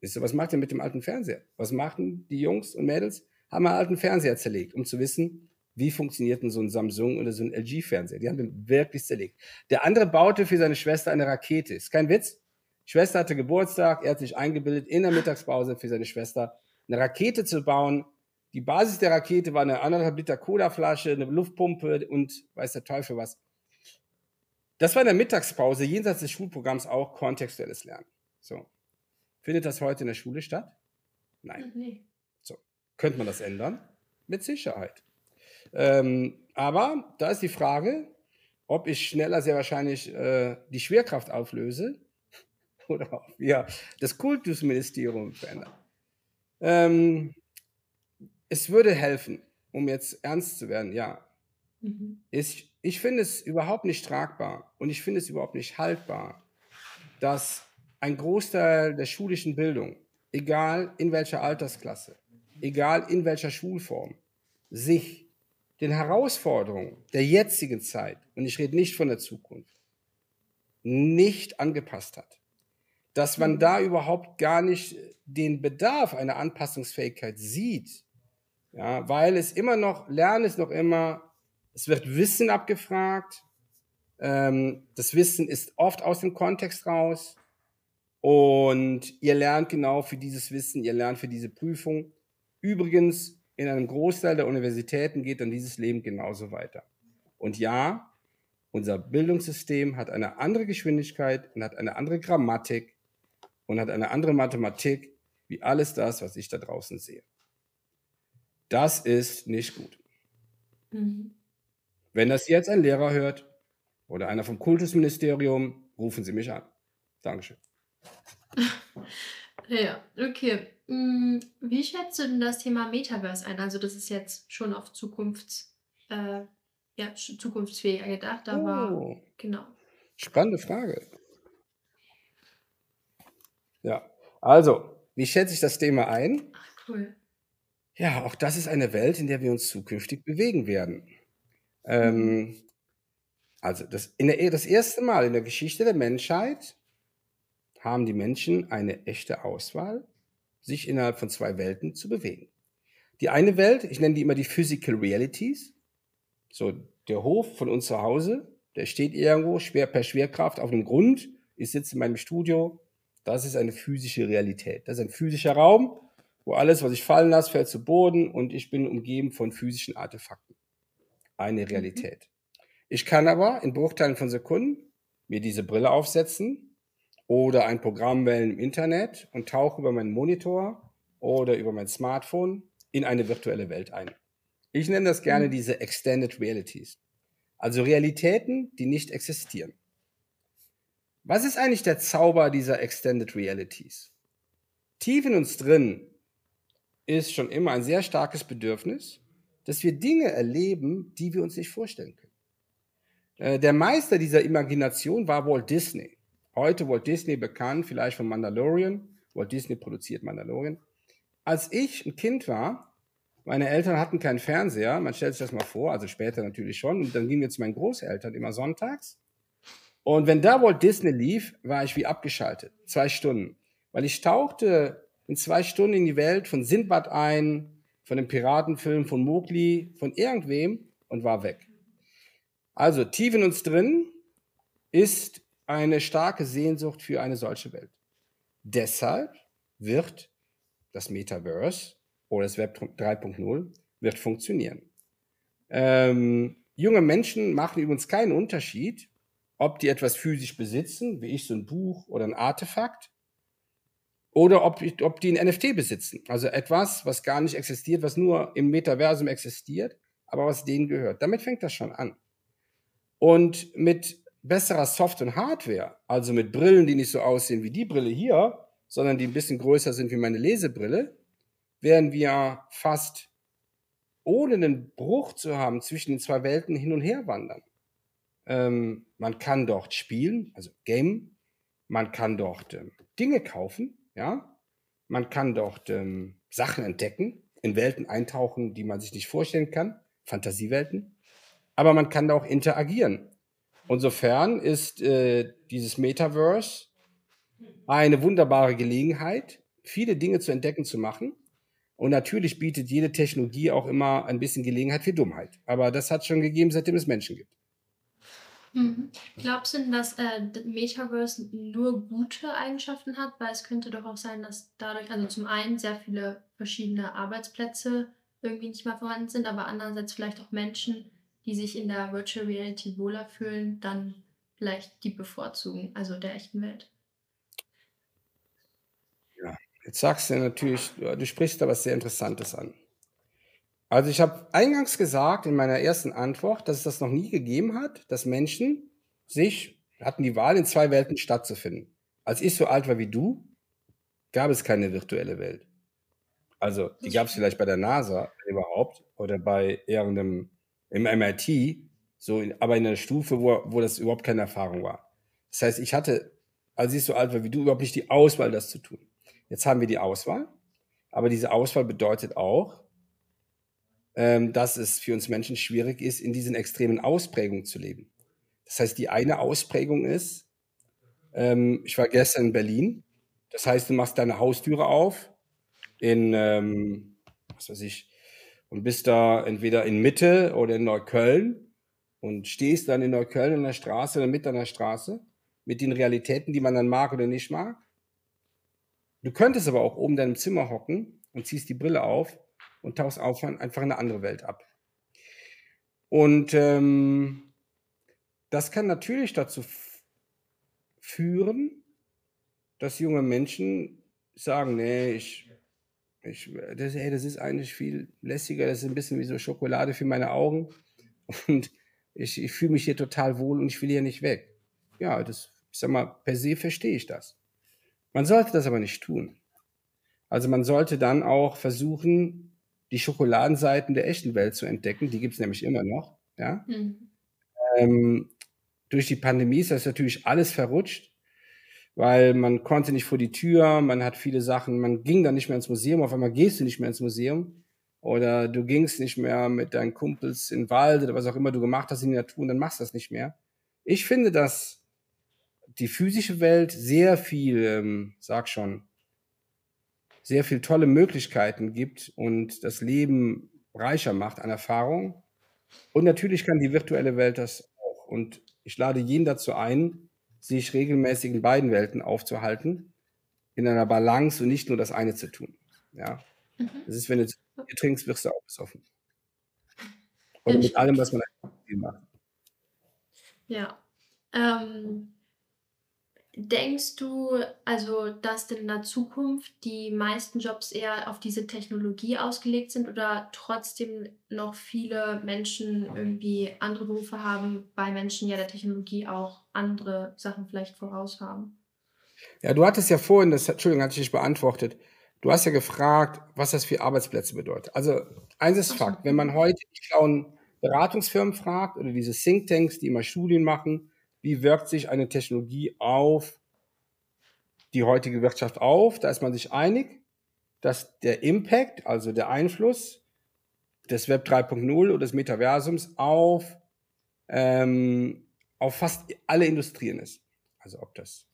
Wisst ihr, was macht er mit dem alten Fernseher? Was machten die Jungs und Mädels? Haben einen alten Fernseher zerlegt, um zu wissen, wie funktioniert denn so ein Samsung oder so ein LG-Fernseher. Die haben den wirklich zerlegt. Der andere baute für seine Schwester eine Rakete. Ist kein Witz. Schwester hatte Geburtstag, er hat sich eingebildet, in der Mittagspause für seine Schwester eine Rakete zu bauen. Die Basis der Rakete war eine anderthalb Liter Cola-Flasche, eine Luftpumpe und weiß der Teufel was. Das war in der Mittagspause, jenseits des Schulprogramms auch kontextuelles Lernen. So. Findet das heute in der Schule statt? Nein. Nee. So. Könnte man das ändern? Mit Sicherheit. Ähm, aber da ist die Frage, ob ich schneller sehr wahrscheinlich äh, die Schwerkraft auflöse oder ob wir das Kultusministerium verändern. Ähm, es würde helfen, um jetzt ernst zu werden, ja. Mhm. Ich, ich finde es überhaupt nicht tragbar und ich finde es überhaupt nicht haltbar, dass ein Großteil der schulischen Bildung, egal in welcher Altersklasse, egal in welcher Schulform, sich den Herausforderungen der jetzigen Zeit, und ich rede nicht von der Zukunft, nicht angepasst hat. Dass man da überhaupt gar nicht den Bedarf einer Anpassungsfähigkeit sieht, ja, weil es immer noch, Lernen ist noch immer es wird Wissen abgefragt. Ähm, das Wissen ist oft aus dem Kontext raus. Und ihr lernt genau für dieses Wissen, ihr lernt für diese Prüfung. Übrigens, in einem Großteil der Universitäten geht dann dieses Leben genauso weiter. Und ja, unser Bildungssystem hat eine andere Geschwindigkeit und hat eine andere Grammatik und hat eine andere Mathematik wie alles das, was ich da draußen sehe. Das ist nicht gut. Mhm. Wenn das jetzt ein Lehrer hört oder einer vom Kultusministerium, rufen Sie mich an. Dankeschön. Ja, okay. Hm, wie schätzt du denn das Thema Metaverse ein? Also das ist jetzt schon auf Zukunfts, äh, ja, zukunftsfähiger gedacht, aber oh. genau. Spannende Frage. Ja, also, wie schätze ich das Thema ein? Ach, cool. Ja, auch das ist eine Welt, in der wir uns zukünftig bewegen werden. Ähm, also das, in der, das erste Mal in der Geschichte der Menschheit haben die Menschen eine echte Auswahl, sich innerhalb von zwei Welten zu bewegen. Die eine Welt, ich nenne die immer die Physical Realities, so der Hof von uns zu Hause, der steht irgendwo schwer per Schwerkraft auf dem Grund, ich sitze in meinem Studio, das ist eine physische Realität. Das ist ein physischer Raum, wo alles, was ich fallen lasse, fällt zu Boden und ich bin umgeben von physischen Artefakten. Eine mhm. Realität. Ich kann aber in Bruchteilen von Sekunden mir diese Brille aufsetzen oder ein Programm wählen im Internet und tauche über meinen Monitor oder über mein Smartphone in eine virtuelle Welt ein. Ich nenne das gerne mhm. diese Extended Realities. Also Realitäten, die nicht existieren. Was ist eigentlich der Zauber dieser Extended Realities? Tief in uns drin ist schon immer ein sehr starkes Bedürfnis, dass wir Dinge erleben, die wir uns nicht vorstellen können. Äh, der Meister dieser Imagination war Walt Disney. Heute Walt Disney bekannt, vielleicht von Mandalorian. Walt Disney produziert Mandalorian. Als ich ein Kind war, meine Eltern hatten keinen Fernseher, man stellt sich das mal vor, also später natürlich schon, und dann gingen wir zu meinen Großeltern immer sonntags. Und wenn da Walt Disney lief, war ich wie abgeschaltet. Zwei Stunden. Weil ich tauchte in zwei Stunden in die Welt von Sindbad ein, von dem Piratenfilm, von Mowgli, von irgendwem und war weg. Also tief in uns drin ist eine starke Sehnsucht für eine solche Welt. Deshalb wird das Metaverse oder das Web 3.0 wird funktionieren. Ähm, junge Menschen machen übrigens keinen Unterschied, ob die etwas physisch besitzen, wie ich so ein Buch oder ein Artefakt, oder ob, ob die ein NFT besitzen. Also etwas, was gar nicht existiert, was nur im Metaversum existiert, aber was denen gehört. Damit fängt das schon an. Und mit besserer Soft- und Hardware, also mit Brillen, die nicht so aussehen wie die Brille hier, sondern die ein bisschen größer sind wie meine Lesebrille, werden wir fast ohne einen Bruch zu haben zwischen den zwei Welten hin und her wandern. Ähm, man kann dort spielen, also game, man kann dort ähm, Dinge kaufen, ja? Man kann dort ähm, Sachen entdecken, in Welten eintauchen, die man sich nicht vorstellen kann, Fantasiewelten. Aber man kann da auch interagieren. Insofern ist äh, dieses Metaverse eine wunderbare Gelegenheit, viele Dinge zu entdecken, zu machen. Und natürlich bietet jede Technologie auch immer ein bisschen Gelegenheit für Dummheit. Aber das hat schon gegeben, seitdem es Menschen gibt. Mhm. Glaubst du denn, dass äh, Metaverse nur gute Eigenschaften hat? Weil es könnte doch auch sein, dass dadurch, also zum einen sehr viele verschiedene Arbeitsplätze irgendwie nicht mehr vorhanden sind, aber andererseits vielleicht auch Menschen, die sich in der Virtual Reality wohler fühlen, dann vielleicht die bevorzugen, also der echten Welt. Ja, jetzt sagst du natürlich, du sprichst da was sehr Interessantes an. Also ich habe eingangs gesagt in meiner ersten Antwort, dass es das noch nie gegeben hat, dass Menschen sich hatten die Wahl, in zwei Welten stattzufinden. Als ich so alt war wie du, gab es keine virtuelle Welt. Also die gab es vielleicht bei der NASA überhaupt oder bei irgendeinem im MIT, so in, aber in einer Stufe, wo, wo das überhaupt keine Erfahrung war. Das heißt, ich hatte, als ich so alt war wie du, überhaupt nicht die Auswahl, das zu tun. Jetzt haben wir die Auswahl, aber diese Auswahl bedeutet auch, ähm, dass es für uns Menschen schwierig ist, in diesen extremen Ausprägungen zu leben. Das heißt, die eine Ausprägung ist, ähm, ich war gestern in Berlin, das heißt, du machst deine Haustüre auf in, ähm, was weiß ich, und bist da entweder in Mitte oder in Neukölln und stehst dann in Neukölln in der Straße oder mit an der Straße mit den Realitäten, die man dann mag oder nicht mag. Du könntest aber auch oben in deinem Zimmer hocken und ziehst die Brille auf und tauchst auf einfach in eine andere Welt ab. Und ähm, das kann natürlich dazu führen, dass junge Menschen sagen, nee, ich, ich das, hey, das ist eigentlich viel lässiger, das ist ein bisschen wie so Schokolade für meine Augen und ich, ich fühle mich hier total wohl und ich will hier nicht weg. Ja, das, ich sag mal, per se verstehe ich das. Man sollte das aber nicht tun. Also man sollte dann auch versuchen, die Schokoladenseiten der echten Welt zu entdecken. Die gibt es nämlich immer noch. Ja? Mhm. Ähm, durch die Pandemie ist das natürlich alles verrutscht, weil man konnte nicht vor die Tür, man hat viele Sachen, man ging dann nicht mehr ins Museum, auf einmal gehst du nicht mehr ins Museum. oder du gingst nicht mehr mit deinen Kumpels in den Wald oder was auch immer du gemacht hast in der Natur und dann machst du das nicht mehr. Ich finde, dass die physische Welt sehr viel, ähm, sag schon, sehr viel tolle Möglichkeiten gibt und das Leben reicher macht an Erfahrung. Und natürlich kann die virtuelle Welt das auch. Und ich lade jeden dazu ein, sich regelmäßig in beiden Welten aufzuhalten, in einer Balance und nicht nur das eine zu tun. Ja. Mhm. Das ist, wenn du Bier trinkst, wirst du auch besoffen. Oder mit allem, was man macht. Ja. Ähm, denkst du, also, dass in der Zukunft die meisten Jobs eher auf diese Technologie ausgelegt sind oder trotzdem noch viele Menschen irgendwie andere Berufe haben, weil Menschen ja der Technologie auch andere Sachen vielleicht voraus haben? Ja, du hattest ja vorhin, das, Entschuldigung, hatte ich nicht beantwortet. Du hast ja gefragt, was das für Arbeitsplätze bedeutet. Also, eins ist Fakt, wenn man heute die schlauen Beratungsfirmen fragt oder diese Thinktanks, die immer Studien machen, wie wirkt sich eine Technologie auf die heutige Wirtschaft auf, da ist man sich einig, dass der Impact, also der Einfluss des Web 3.0 oder des Metaversums auf, ähm, auf fast alle Industrien ist. Also ob das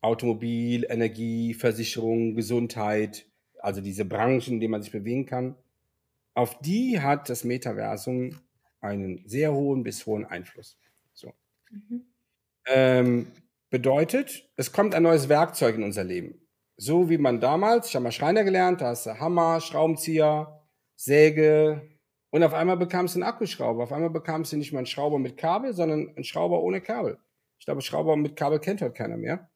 Automobil, Energie, Versicherung, Gesundheit, also diese Branchen, in denen man sich bewegen kann, auf die hat das Metaversum einen sehr hohen bis hohen Einfluss. So. Mhm. Ähm, bedeutet, es kommt ein neues Werkzeug in unser Leben. So wie man damals, ich habe mal Schreiner gelernt, da hast du Hammer, Schraubenzieher, Säge und auf einmal bekamst du einen Akkuschrauber. Auf einmal bekamst du nicht mal einen Schrauber mit Kabel, sondern einen Schrauber ohne Kabel. Ich glaube, Schrauber mit Kabel kennt heute keiner mehr.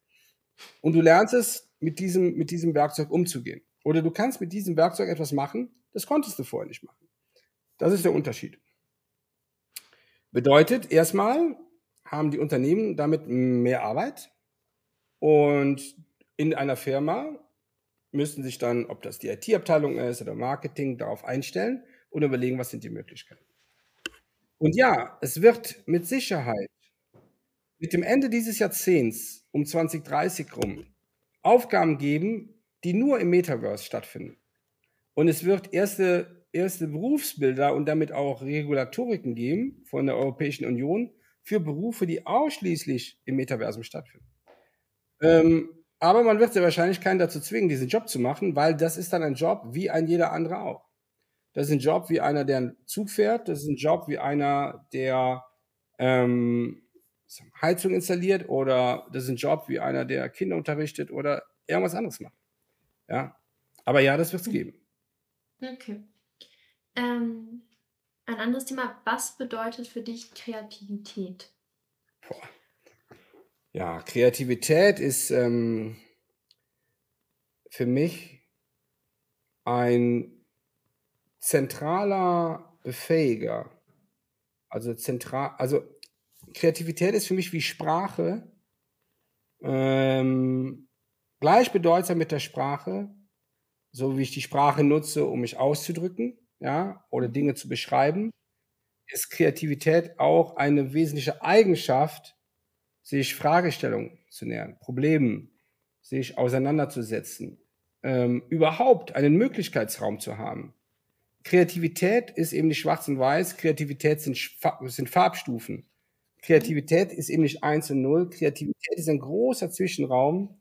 Und du lernst es, mit diesem, mit diesem Werkzeug umzugehen. Oder du kannst mit diesem Werkzeug etwas machen, das konntest du vorher nicht machen. Das ist der Unterschied. Bedeutet, erstmal haben die Unternehmen damit mehr Arbeit und in einer Firma müssen sich dann, ob das die IT-Abteilung ist oder Marketing, darauf einstellen und überlegen, was sind die Möglichkeiten. Und ja, es wird mit Sicherheit mit dem Ende dieses Jahrzehnts um 2030 rum Aufgaben geben, die nur im Metaverse stattfinden. Und es wird erste, erste Berufsbilder und damit auch Regulatoriken geben von der Europäischen Union für Berufe, die ausschließlich im Metaversum stattfinden. Ähm, aber man wird sehr wahrscheinlich keinen dazu zwingen, diesen Job zu machen, weil das ist dann ein Job wie ein jeder andere auch. Das ist ein Job wie einer, der einen Zug fährt. Das ist ein Job wie einer, der ähm, Heizung installiert oder das ist ein Job wie einer, der Kinder unterrichtet oder irgendwas anderes macht. Ja, aber ja, das wird es geben. Okay. Ähm, ein anderes Thema, was bedeutet für dich Kreativität? Boah. Ja, Kreativität ist ähm, für mich ein zentraler Befähiger. Also zentral, also Kreativität ist für mich wie Sprache ähm, gleichbedeutsam mit der Sprache, so wie ich die Sprache nutze, um mich auszudrücken, ja, oder Dinge zu beschreiben, ist Kreativität auch eine wesentliche Eigenschaft, sich Fragestellungen zu nähern, Problemen, sich auseinanderzusetzen, ähm, überhaupt einen Möglichkeitsraum zu haben. Kreativität ist eben nicht schwarz und weiß, Kreativität sind, sind Farbstufen. Kreativität ist eben nicht eins und null. Kreativität ist ein großer Zwischenraum,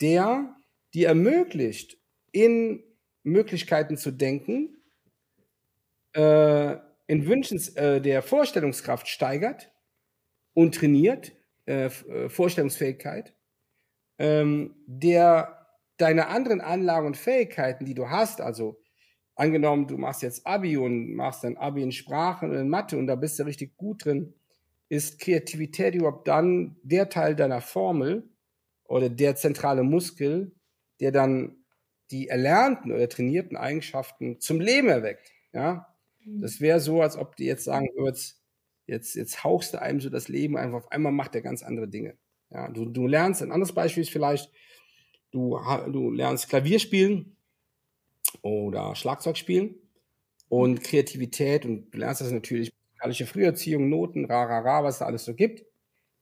der dir ermöglicht, in Möglichkeiten zu denken, äh, in Wünschen äh, der Vorstellungskraft steigert und trainiert, äh, äh, Vorstellungsfähigkeit, ähm, der deine anderen Anlagen und Fähigkeiten, die du hast, also angenommen, du machst jetzt Abi und machst dann Abi in Sprachen und in Mathe und da bist du richtig gut drin, ist Kreativität überhaupt dann der Teil deiner Formel oder der zentrale Muskel, der dann die erlernten oder trainierten Eigenschaften zum Leben erweckt. Ja. Das wäre so, als ob du jetzt sagen würdest, jetzt, jetzt hauchst du einem so das Leben einfach, auf einmal macht er ganz andere Dinge. Ja, du, du lernst, ein anderes Beispiel ist vielleicht, du, du lernst Klavier spielen oder Schlagzeug spielen und Kreativität und du lernst das natürlich, musikalische Früherziehung, Noten, ra, ra, ra, was da alles so gibt.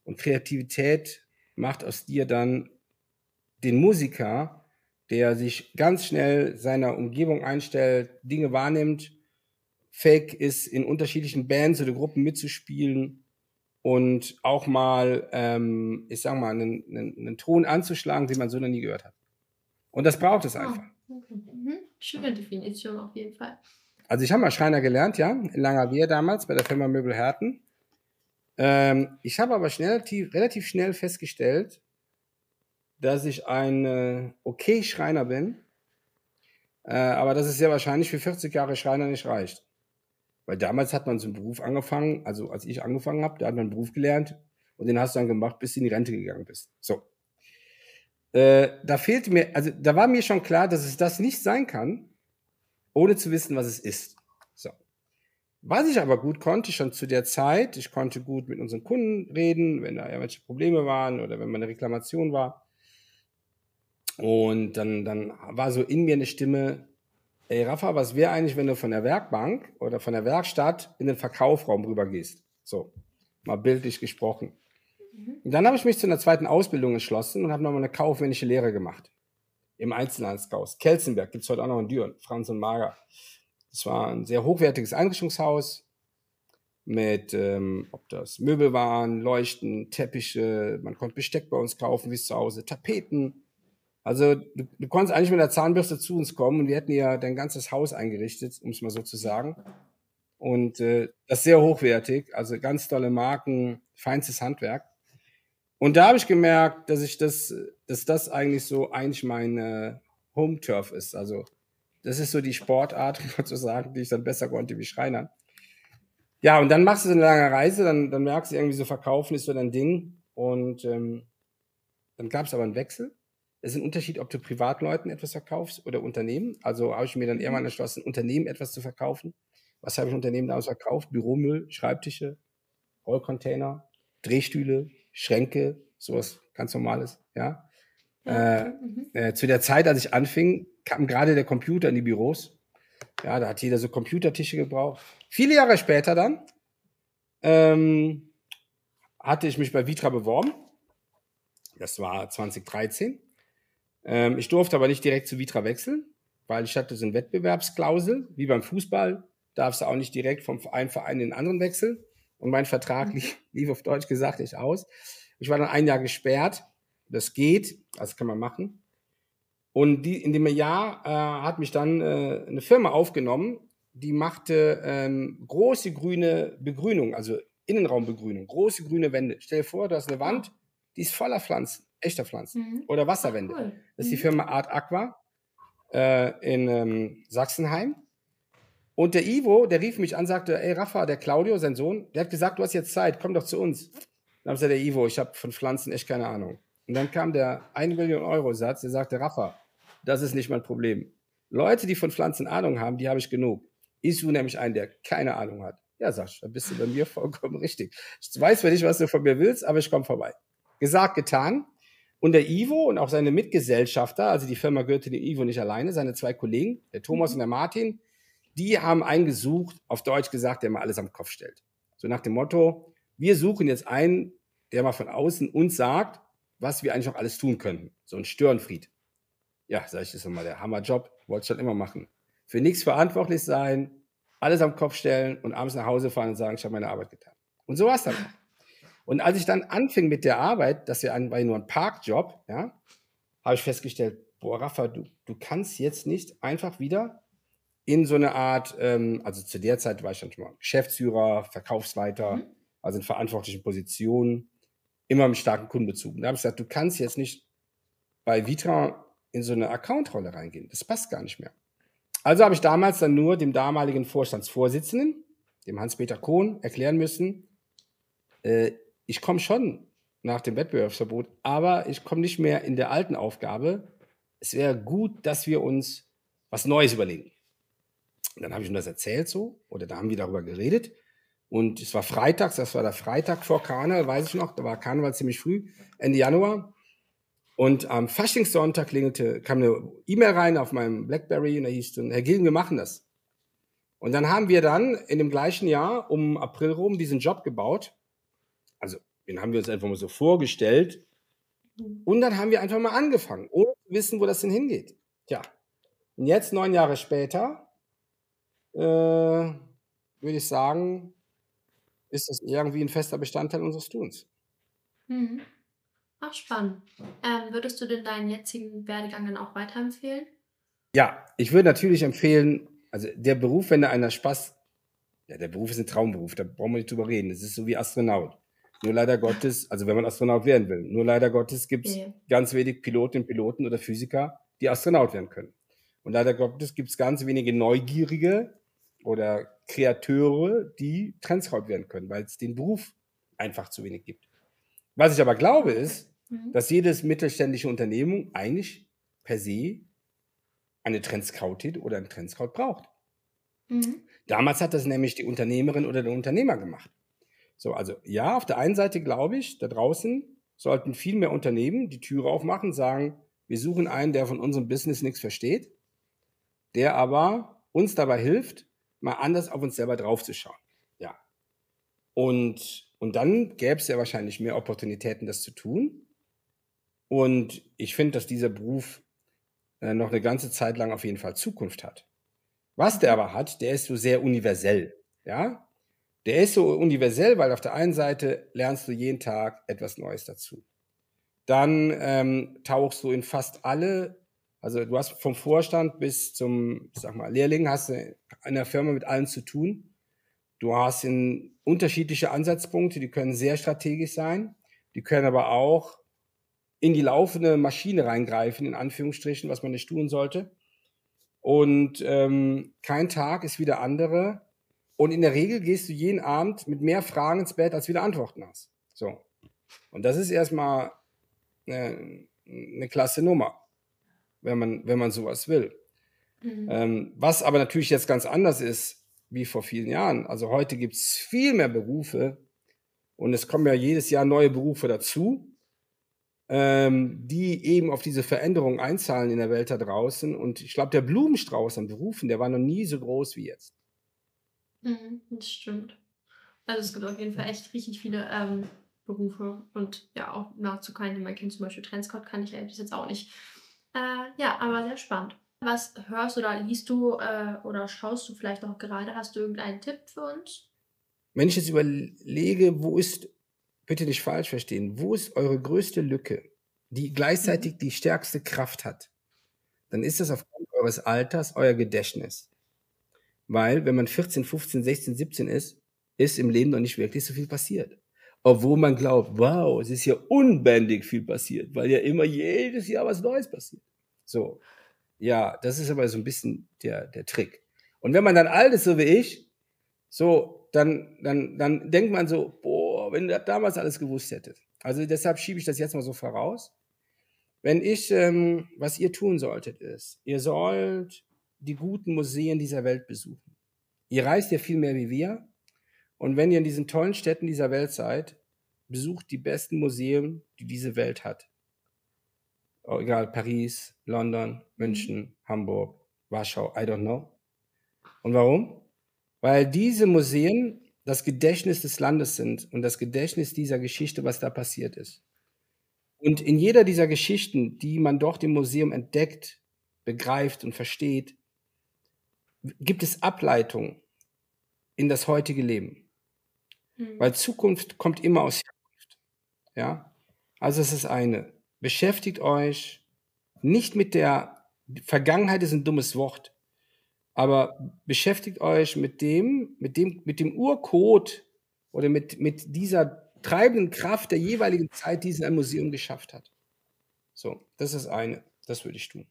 Und Kreativität macht aus dir dann den Musiker, der sich ganz schnell seiner Umgebung einstellt, Dinge wahrnimmt, fake ist, in unterschiedlichen Bands oder Gruppen mitzuspielen und auch mal, ähm, ich sag mal, einen, einen, einen, Ton anzuschlagen, den man so noch nie gehört hat. Und das braucht es ah, einfach. Oh, okay. mhm. Schöne Definition auf jeden Fall. Also ich habe mal Schreiner gelernt, ja, in Langerwehe damals bei der Firma Möbel Herten. Ähm, ich habe aber schnell, relativ schnell festgestellt, dass ich ein äh, okay Schreiner bin, äh, aber dass es sehr wahrscheinlich für 40 Jahre Schreiner nicht reicht. Weil damals hat man so einen Beruf angefangen, also als ich angefangen habe, da hat man einen Beruf gelernt und den hast du dann gemacht, bis du in die Rente gegangen bist. So. Äh, da fehlte mir, also da war mir schon klar, dass es das nicht sein kann, ohne zu wissen, was es ist. So. Was ich aber gut konnte, schon zu der Zeit, ich konnte gut mit unseren Kunden reden, wenn da irgendwelche Probleme waren oder wenn mal eine Reklamation war. Und dann, dann war so in mir eine Stimme, ey Rafa, was wäre eigentlich, wenn du von der Werkbank oder von der Werkstatt in den Verkaufraum rübergehst? So, mal bildlich gesprochen. Mhm. Und dann habe ich mich zu einer zweiten Ausbildung entschlossen und habe nochmal eine kaufmännische Lehre gemacht. Im Einzelhandelskaus. Kelzenberg gibt es heute auch noch in Düren, Franz und Mager. Das war ein sehr hochwertiges Einrichtungshaus mit, ähm, ob das Möbel waren, Leuchten, Teppiche, man konnte Besteck bei uns kaufen, wie zu Hause, Tapeten. Also du, du konntest eigentlich mit der Zahnbürste zu uns kommen und wir hätten ja dein ganzes Haus eingerichtet, um es mal so zu sagen. Und äh, das sehr hochwertig, also ganz tolle Marken, feinstes Handwerk. Und da habe ich gemerkt, dass ich das, dass das eigentlich so eigentlich meine Home Turf ist. Also das ist so die Sportart, sozusagen, die ich dann besser konnte wie Schreiner. Ja, und dann machst du so eine lange Reise, dann, dann merkst du irgendwie so, verkaufen ist so dein Ding. Und ähm, dann gab es aber einen Wechsel. Es ist ein Unterschied, ob du Privatleuten etwas verkaufst oder Unternehmen. Also habe ich mir dann irgendwann entschlossen, Unternehmen etwas zu verkaufen. Was habe ich Unternehmen damals verkauft? Büromüll, Schreibtische, Rollcontainer, Drehstühle, Schränke, sowas ganz Normales, ja. äh, mhm. äh, zu der Zeit, als ich anfing, kam gerade der Computer in die Büros. Ja, da hat jeder so Computertische gebraucht. Viele Jahre später dann ähm, hatte ich mich bei Vitra beworben. Das war 2013. Ähm, ich durfte aber nicht direkt zu Vitra wechseln, weil ich hatte so eine Wettbewerbsklausel, wie beim Fußball, darfst du auch nicht direkt vom einen Verein in den anderen wechseln. Und mein Vertrag mhm. lief, lief auf Deutsch gesagt nicht aus. Ich war dann ein Jahr gesperrt. Das geht, das kann man machen. Und die, in dem Jahr äh, hat mich dann äh, eine Firma aufgenommen, die machte ähm, große grüne Begrünung, also Innenraumbegrünung, große grüne Wände. Stell dir vor, du hast eine Wand, die ist voller Pflanzen, echter Pflanzen. Mhm. Oder Wasserwände. Ach, cool. Das ist die mhm. Firma Art Aqua äh, in ähm, Sachsenheim. Und der Ivo, der rief mich an, sagte, ey Rafa, der Claudio, sein Sohn, der hat gesagt, du hast jetzt Zeit, komm doch zu uns. Dann habe ich gesagt, der Ivo, ich habe von Pflanzen echt keine Ahnung. Und dann kam der 1 Million Euro Satz, der sagte, Rafa, das ist nicht mein Problem. Leute, die von Pflanzen Ahnung haben, die habe ich genug. Ich suche nämlich einen, der keine Ahnung hat. Ja, Sascha, da bist du bei mir vollkommen richtig. Ich weiß zwar nicht, was du von mir willst, aber ich komme vorbei. Gesagt, getan. Und der Ivo und auch seine Mitgesellschafter, also die Firma gehörte dem Ivo nicht alleine, seine zwei Kollegen, der Thomas und der Martin, die haben einen gesucht, auf Deutsch gesagt, der mal alles am Kopf stellt. So nach dem Motto, wir suchen jetzt einen, der mal von außen uns sagt, was wir eigentlich noch alles tun könnten. So ein Störenfried. Ja, sag ich, das ist mal der Hammerjob, wollte ich schon immer machen. Für nichts verantwortlich sein, alles am Kopf stellen und abends nach Hause fahren und sagen, ich habe meine Arbeit getan. Und so war es dann. Und als ich dann anfing mit der Arbeit, das ja war nur ein Parkjob, ja, habe ich festgestellt, boah, Rafa, du, du kannst jetzt nicht einfach wieder in so eine Art, ähm, also zu der Zeit war ich dann schon mal Geschäftsführer, Verkaufsleiter, mhm. also in verantwortlichen Positionen, immer mit starken Kundenbezug. Und da habe ich gesagt, du kannst jetzt nicht bei Vitra in so eine Accountrolle reingehen. Das passt gar nicht mehr. Also habe ich damals dann nur dem damaligen Vorstandsvorsitzenden, dem Hans-Peter Kohn, erklären müssen, äh, ich komme schon nach dem Wettbewerbsverbot, aber ich komme nicht mehr in der alten Aufgabe. Es wäre gut, dass wir uns was Neues überlegen. Und dann habe ich ihm das erzählt so, oder da haben wir darüber geredet. Und es war freitags, das war der Freitag vor Karneval, weiß ich noch, da war Karneval ziemlich früh, Ende Januar. Und am Faschingssonntag klingelte, kam eine E-Mail rein auf meinem Blackberry und da hieß dann, Herr Gilgen, wir machen das. Und dann haben wir dann in dem gleichen Jahr um April rum diesen Job gebaut also den haben wir uns einfach mal so vorgestellt. Mhm. Und dann haben wir einfach mal angefangen, ohne wissen, wo das denn hingeht. Tja, und jetzt, neun Jahre später, äh, würde ich sagen, ist das irgendwie ein fester Bestandteil unseres Tuns. Mhm. Ach, spannend. Ähm, würdest du denn deinen jetzigen Werdegang dann auch weiterempfehlen? Ja, ich würde natürlich empfehlen, also der Beruf, wenn da einer Spaß, ja, der Beruf ist ein Traumberuf, da brauchen wir nicht drüber reden. Das ist so wie Astronaut. Nur leider Gottes, also wenn man Astronaut werden will, nur leider Gottes gibt es Ja. ganz wenig Pilotinnen, Piloten oder Physiker, die Astronaut werden können. Und leider Gottes gibt es ganz wenige Neugierige oder Kreateure, die Trendscout werden können, weil es den Beruf einfach zu wenig gibt. Was ich aber glaube ist, Mhm. dass jedes mittelständische Unternehmen eigentlich per se eine Trendscoutin oder einen Trendscout braucht. Mhm. Damals hat das nämlich die Unternehmerin oder der Unternehmer gemacht. So, also ja, auf der einen Seite glaube ich, da draußen sollten viel mehr Unternehmen die Türe aufmachen, sagen, wir suchen einen, der von unserem Business nichts versteht, der aber uns dabei hilft, mal anders auf uns selber draufzuschauen. Ja. Und, und dann gäbe es ja wahrscheinlich mehr Opportunitäten, das zu tun. Und ich finde, dass dieser Beruf äh, noch eine ganze Zeit lang auf jeden Fall Zukunft hat. Was der aber hat, der ist so sehr universell. Ja? Der ist so universell, weil auf der einen Seite lernst du jeden Tag etwas Neues dazu. Dann ähm, tauchst du in fast alle, also du hast vom Vorstand bis zum, sag mal, Lehrling, hast du in der Firma mit allen zu tun. Du hast in unterschiedliche Ansatzpunkte, die können sehr strategisch sein, die können aber auch in die laufende Maschine reingreifen, in Anführungsstrichen, was man nicht tun sollte. Und ähm, kein Tag ist wie der andere. Und in der Regel gehst du jeden Abend mit mehr Fragen ins Bett, als wieder Antworten hast. So. Und das ist erstmal eine, eine klasse Nummer, wenn man, wenn man sowas will. Mhm. Ähm, was aber natürlich jetzt ganz anders ist wie vor vielen Jahren. Also heute gibt es viel mehr Berufe und es kommen ja jedes Jahr neue Berufe dazu, ähm, die eben auf diese Veränderungen einzahlen in der Welt da draußen. Und ich glaube, der Blumenstrauß an Berufen, der war noch nie so groß wie jetzt. Mhm, das stimmt. Also es gibt auf jeden Fall echt richtig viele ähm, Berufe und ja, auch nahezu keinen, den man kennt. Zum Beispiel Trendscout kann ich ja jetzt auch nicht. Äh, ja, aber sehr spannend. Was hörst oder liest du äh, oder schaust du vielleicht auch gerade? Hast du irgendeinen Tipp für uns? Wenn ich jetzt überlege, wo ist, bitte nicht falsch verstehen, wo ist eure größte Lücke, die gleichzeitig die stärkste Kraft hat, dann ist das aufgrund eures Alters euer Gedächtnis. Weil, wenn man 14, 15, 16, 17 ist, ist im Leben noch nicht wirklich so viel passiert. Obwohl man glaubt, wow, es ist ja unbändig viel passiert, weil ja immer jedes Jahr was Neues passiert. So. Ja, das ist aber so ein bisschen der, der Trick. Und wenn man dann alt ist, so wie ich, so, dann, dann, dann denkt man so, boah, wenn du damals alles gewusst hättest. Also deshalb schiebe ich das jetzt mal so voraus. Wenn ich, ähm, was ihr tun solltet, ist, ihr sollt die guten Museen dieser Welt besuchen. Ihr reist ja viel mehr wie wir. Und wenn ihr in diesen tollen Städten dieser Welt seid, besucht die besten Museen, die diese Welt hat. Oh, egal, Paris, London, München, Hamburg, Warschau, I don't know. Und warum? Weil diese Museen das Gedächtnis des Landes sind und das Gedächtnis dieser Geschichte, was da passiert ist. Und in jeder dieser Geschichten, die man dort im Museum entdeckt, begreift und versteht, gibt es Ableitungen in das heutige Leben. Mhm. Weil Zukunft kommt immer aus Herkunft. Ja? Also es ist eine. Beschäftigt euch nicht mit der Vergangenheit ist ein dummes Wort, aber beschäftigt euch mit dem, mit dem, mit dem Urcode oder mit, mit dieser treibenden Kraft der jeweiligen Zeit, die es in einem Museum geschafft hat. So, das ist eine. Das würde ich tun.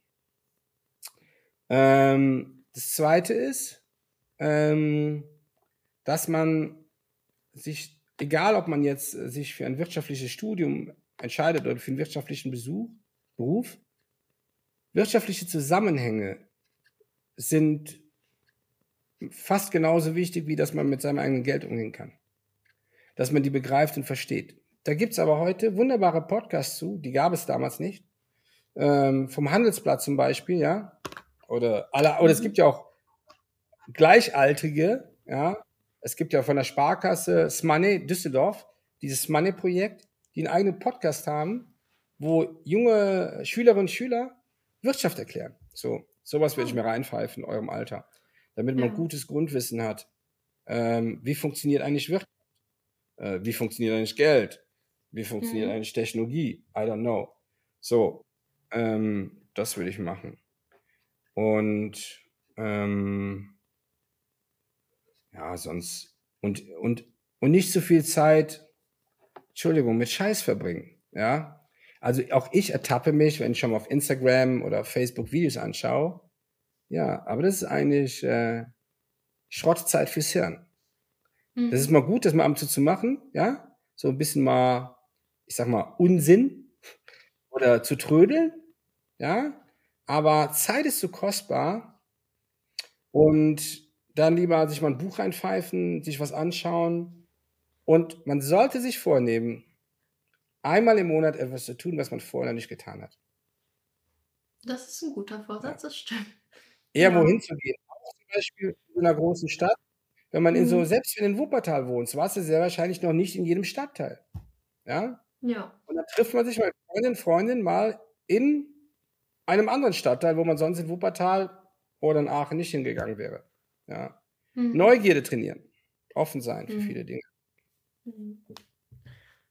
Ähm, das zweite ist, ähm, dass man sich, egal ob man jetzt äh, sich für ein wirtschaftliches Studium entscheidet oder für einen wirtschaftlichen Besuch, Beruf, wirtschaftliche Zusammenhänge sind fast genauso wichtig, wie dass man mit seinem eigenen Geld umgehen kann. Dass man die begreift und versteht. Da gibt es aber heute wunderbare Podcasts zu, die gab es damals nicht. Ähm, vom Handelsblatt zum Beispiel, ja. Oder, alle, oder es gibt ja auch Gleichaltrige, ja. Es gibt ja von der Sparkasse Smoney Düsseldorf, dieses Smoney-Projekt, die einen eigenen Podcast haben, wo junge Schülerinnen und Schüler Wirtschaft erklären. So, sowas würde ich mir reinpfeifen in eurem Alter, damit man Ja. gutes Grundwissen hat. Ähm, wie funktioniert eigentlich Wirtschaft? Äh, wie funktioniert eigentlich Geld? Wie funktioniert Mhm. eigentlich Technologie? I don't know. So, ähm, das würde ich machen. Und ähm, ja, sonst und und und nicht so viel Zeit, Entschuldigung, mit Scheiß verbringen. Ja, also auch ich ertappe mich, wenn ich schon mal auf Instagram oder Facebook Videos anschaue. Ja, aber das ist eigentlich äh, Schrottzeit fürs Hirn. Das ist Mhm. mal gut, das mal ab und zu zu machen, ja, so ein bisschen mal, ich sag mal, Unsinn oder zu trödeln, ja, aber Zeit ist so kostbar und dann lieber sich mal ein Buch reinpfeifen, sich was anschauen und man sollte sich vornehmen, einmal im Monat etwas zu tun, was man vorher nicht getan hat. Das ist ein guter Ja. Vorsatz, das stimmt. Irgendwo Ja. hinzugehen, auch zum Beispiel in einer großen Stadt, wenn man in so, Mhm. selbst wenn du in Wuppertal wohnst, warst du sehr wahrscheinlich noch nicht in jedem Stadtteil, ja, Ja. und dann trifft man sich mal Freundin, Freundin mal in einem anderen Stadtteil, wo man sonst in Wuppertal oder in Aachen nicht hingegangen wäre, ja. Mhm. Neugierde trainieren, offen sein für viele Mhm. Dinge. Mhm.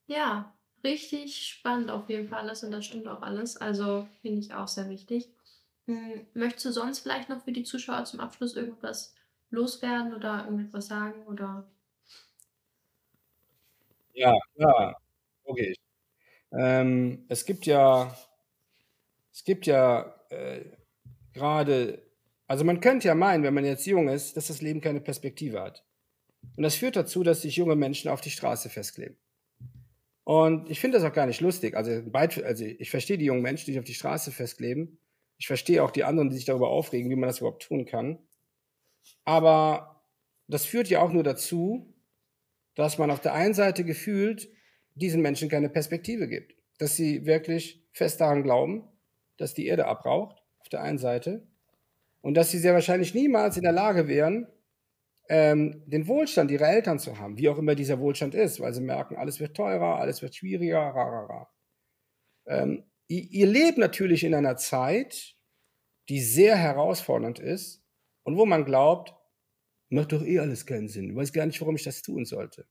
Ja, richtig spannend auf jeden Fall alles und das stimmt auch alles. Also finde ich auch sehr wichtig. Hm, möchtest du sonst vielleicht noch für die Zuschauer zum Abschluss irgendwas loswerden oder irgendetwas sagen oder? Ja, klar, logisch. Ähm, es gibt ja es gibt ja, äh, grade also man könnte ja meinen, wenn man jetzt jung ist, dass das Leben keine Perspektive hat. Und das führt dazu, dass sich junge Menschen auf die Straße festkleben. Und ich finde das auch gar nicht lustig. Also, also ich verstehe die jungen Menschen, die sich auf die Straße festkleben. Ich verstehe auch die anderen, die sich darüber aufregen, wie man das überhaupt tun kann. Aber das führt ja auch nur dazu, dass man auf der einen Seite gefühlt diesen Menschen keine Perspektive gibt. Dass sie wirklich fest daran glauben, dass die Erde abraucht, auf der einen Seite. Und dass sie sehr wahrscheinlich niemals in der Lage wären, ähm, den Wohlstand ihrer Eltern zu haben, wie auch immer dieser Wohlstand ist, weil sie merken, alles wird teurer, alles wird schwieriger, ra. Ähm, ihr, ihr lebt natürlich in einer Zeit, die sehr herausfordernd ist und wo man glaubt, macht doch eh alles keinen Sinn. Ich weiß gar nicht, warum ich das tun sollte.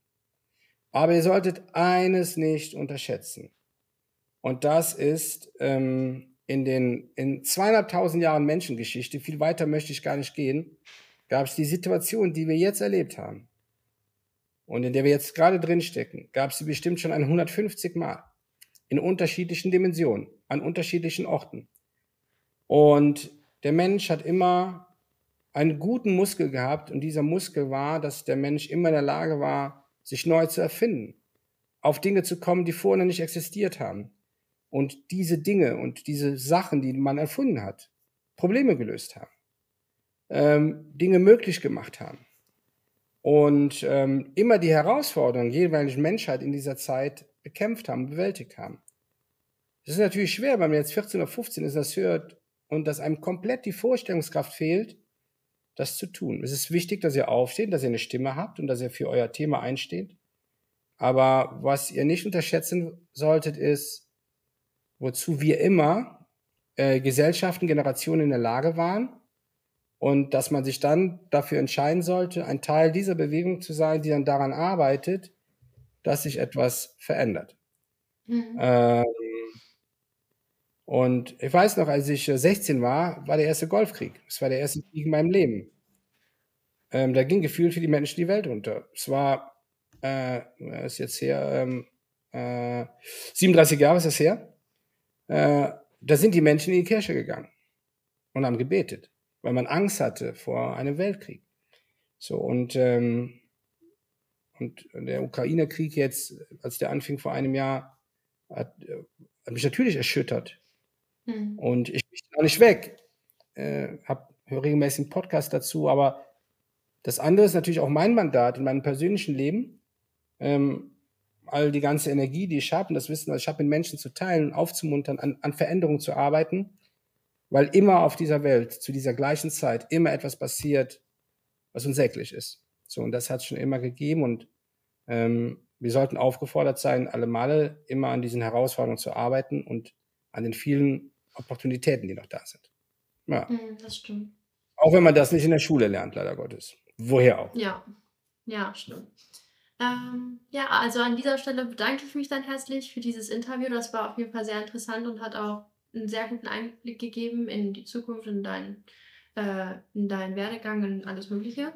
Aber ihr solltet eines nicht unterschätzen. Und das ist ähm, in den in zweieinhalbtausend Jahren Menschengeschichte, viel weiter möchte ich gar nicht gehen, gab es die Situation, die wir jetzt erlebt haben und in der wir jetzt gerade drin stecken, gab es sie bestimmt schon ein 150 Mal in unterschiedlichen Dimensionen, an unterschiedlichen Orten. Und der Mensch hat immer einen guten Muskel gehabt und dieser Muskel war, dass der Mensch immer in der Lage war, sich neu zu erfinden, auf Dinge zu kommen, die vorher nicht existiert haben. Und diese Dinge und diese Sachen, die man erfunden hat, Probleme gelöst haben, ähm, Dinge möglich gemacht haben. Und ähm, immer die Herausforderungen jeweiligen Menschheit in dieser Zeit bekämpft haben, bewältigt haben. Das ist natürlich schwer, wenn man jetzt 14 oder 15 ist, das hört und dass einem komplett die Vorstellungskraft fehlt, das zu tun. Es ist wichtig, dass ihr aufsteht, dass ihr eine Stimme habt und dass ihr für euer Thema einsteht. Aber was ihr nicht unterschätzen solltet, ist, wozu wir immer äh, Gesellschaften, Generationen in der Lage waren und dass man sich dann dafür entscheiden sollte, ein Teil dieser Bewegung zu sein, die dann daran arbeitet, dass sich etwas verändert. Mhm. Ähm, und ich weiß noch, als ich äh, 16 war, war der erste Golfkrieg. Es war der erste Krieg in meinem Leben. Ähm, da ging gefühlt für die Menschen die Welt unter. Es war, äh, ist jetzt her, ähm, äh, 37 Jahre ist das her. Äh, da sind die Menschen in die Kirche gegangen und haben gebetet, weil man Angst hatte vor einem Weltkrieg. So, und, ähm, und der Ukraine-Krieg jetzt, als der anfing vor einem Jahr, hat, äh, hat mich natürlich erschüttert. Mhm. Und ich bin auch nicht weg. Äh, hab, höre regelmäßig einen Podcast dazu, aber das andere ist natürlich auch mein Mandat in meinem persönlichen Leben. Ähm, all die ganze Energie, die ich habe, und das Wissen, was ich habe, mit Menschen zu teilen und aufzumuntern, an, an Veränderungen zu arbeiten, weil immer auf dieser Welt, zu dieser gleichen Zeit, immer etwas passiert, was unsäglich ist. So, und das hat es schon immer gegeben und ähm, wir sollten aufgefordert sein, alle Male immer an diesen Herausforderungen zu arbeiten und an den vielen Opportunitäten, die noch da sind. Ja. Mhm, das stimmt. Auch wenn man das nicht in der Schule lernt, leider Gottes. Woher auch. Ja, ja, stimmt. Ähm, ja, also an dieser Stelle bedanke ich mich dann herzlich für dieses Interview. Das war auf jeden Fall sehr interessant und hat auch einen sehr guten Einblick gegeben in die Zukunft, in deinen, äh, in deinen Werdegang und alles Mögliche.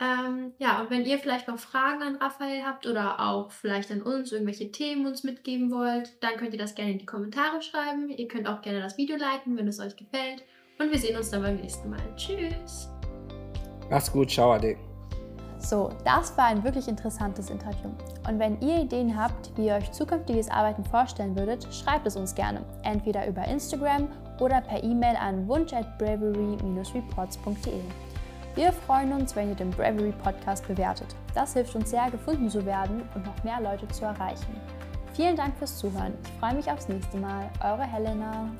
Ähm, ja, und wenn ihr vielleicht noch Fragen an Raphael habt oder auch vielleicht an uns irgendwelche Themen uns mitgeben wollt, dann könnt ihr das gerne in die Kommentare schreiben. Ihr könnt auch gerne das Video liken, wenn es euch gefällt. Und wir sehen uns dann beim nächsten Mal. Tschüss. Macht's gut, ciao, Ade. So, das war ein wirklich interessantes Interview. Und wenn ihr Ideen habt, wie ihr euch zukünftiges Arbeiten vorstellen würdet, schreibt es uns gerne. Entweder über Instagram oder per E-Mail an wunsch at bravery-reports.de. Wir freuen uns, wenn ihr den Bravery Podcast bewertet. Das hilft uns sehr, gefunden zu werden und noch mehr Leute zu erreichen. Vielen Dank fürs Zuhören. Ich freue mich aufs nächste Mal. Eure Helena.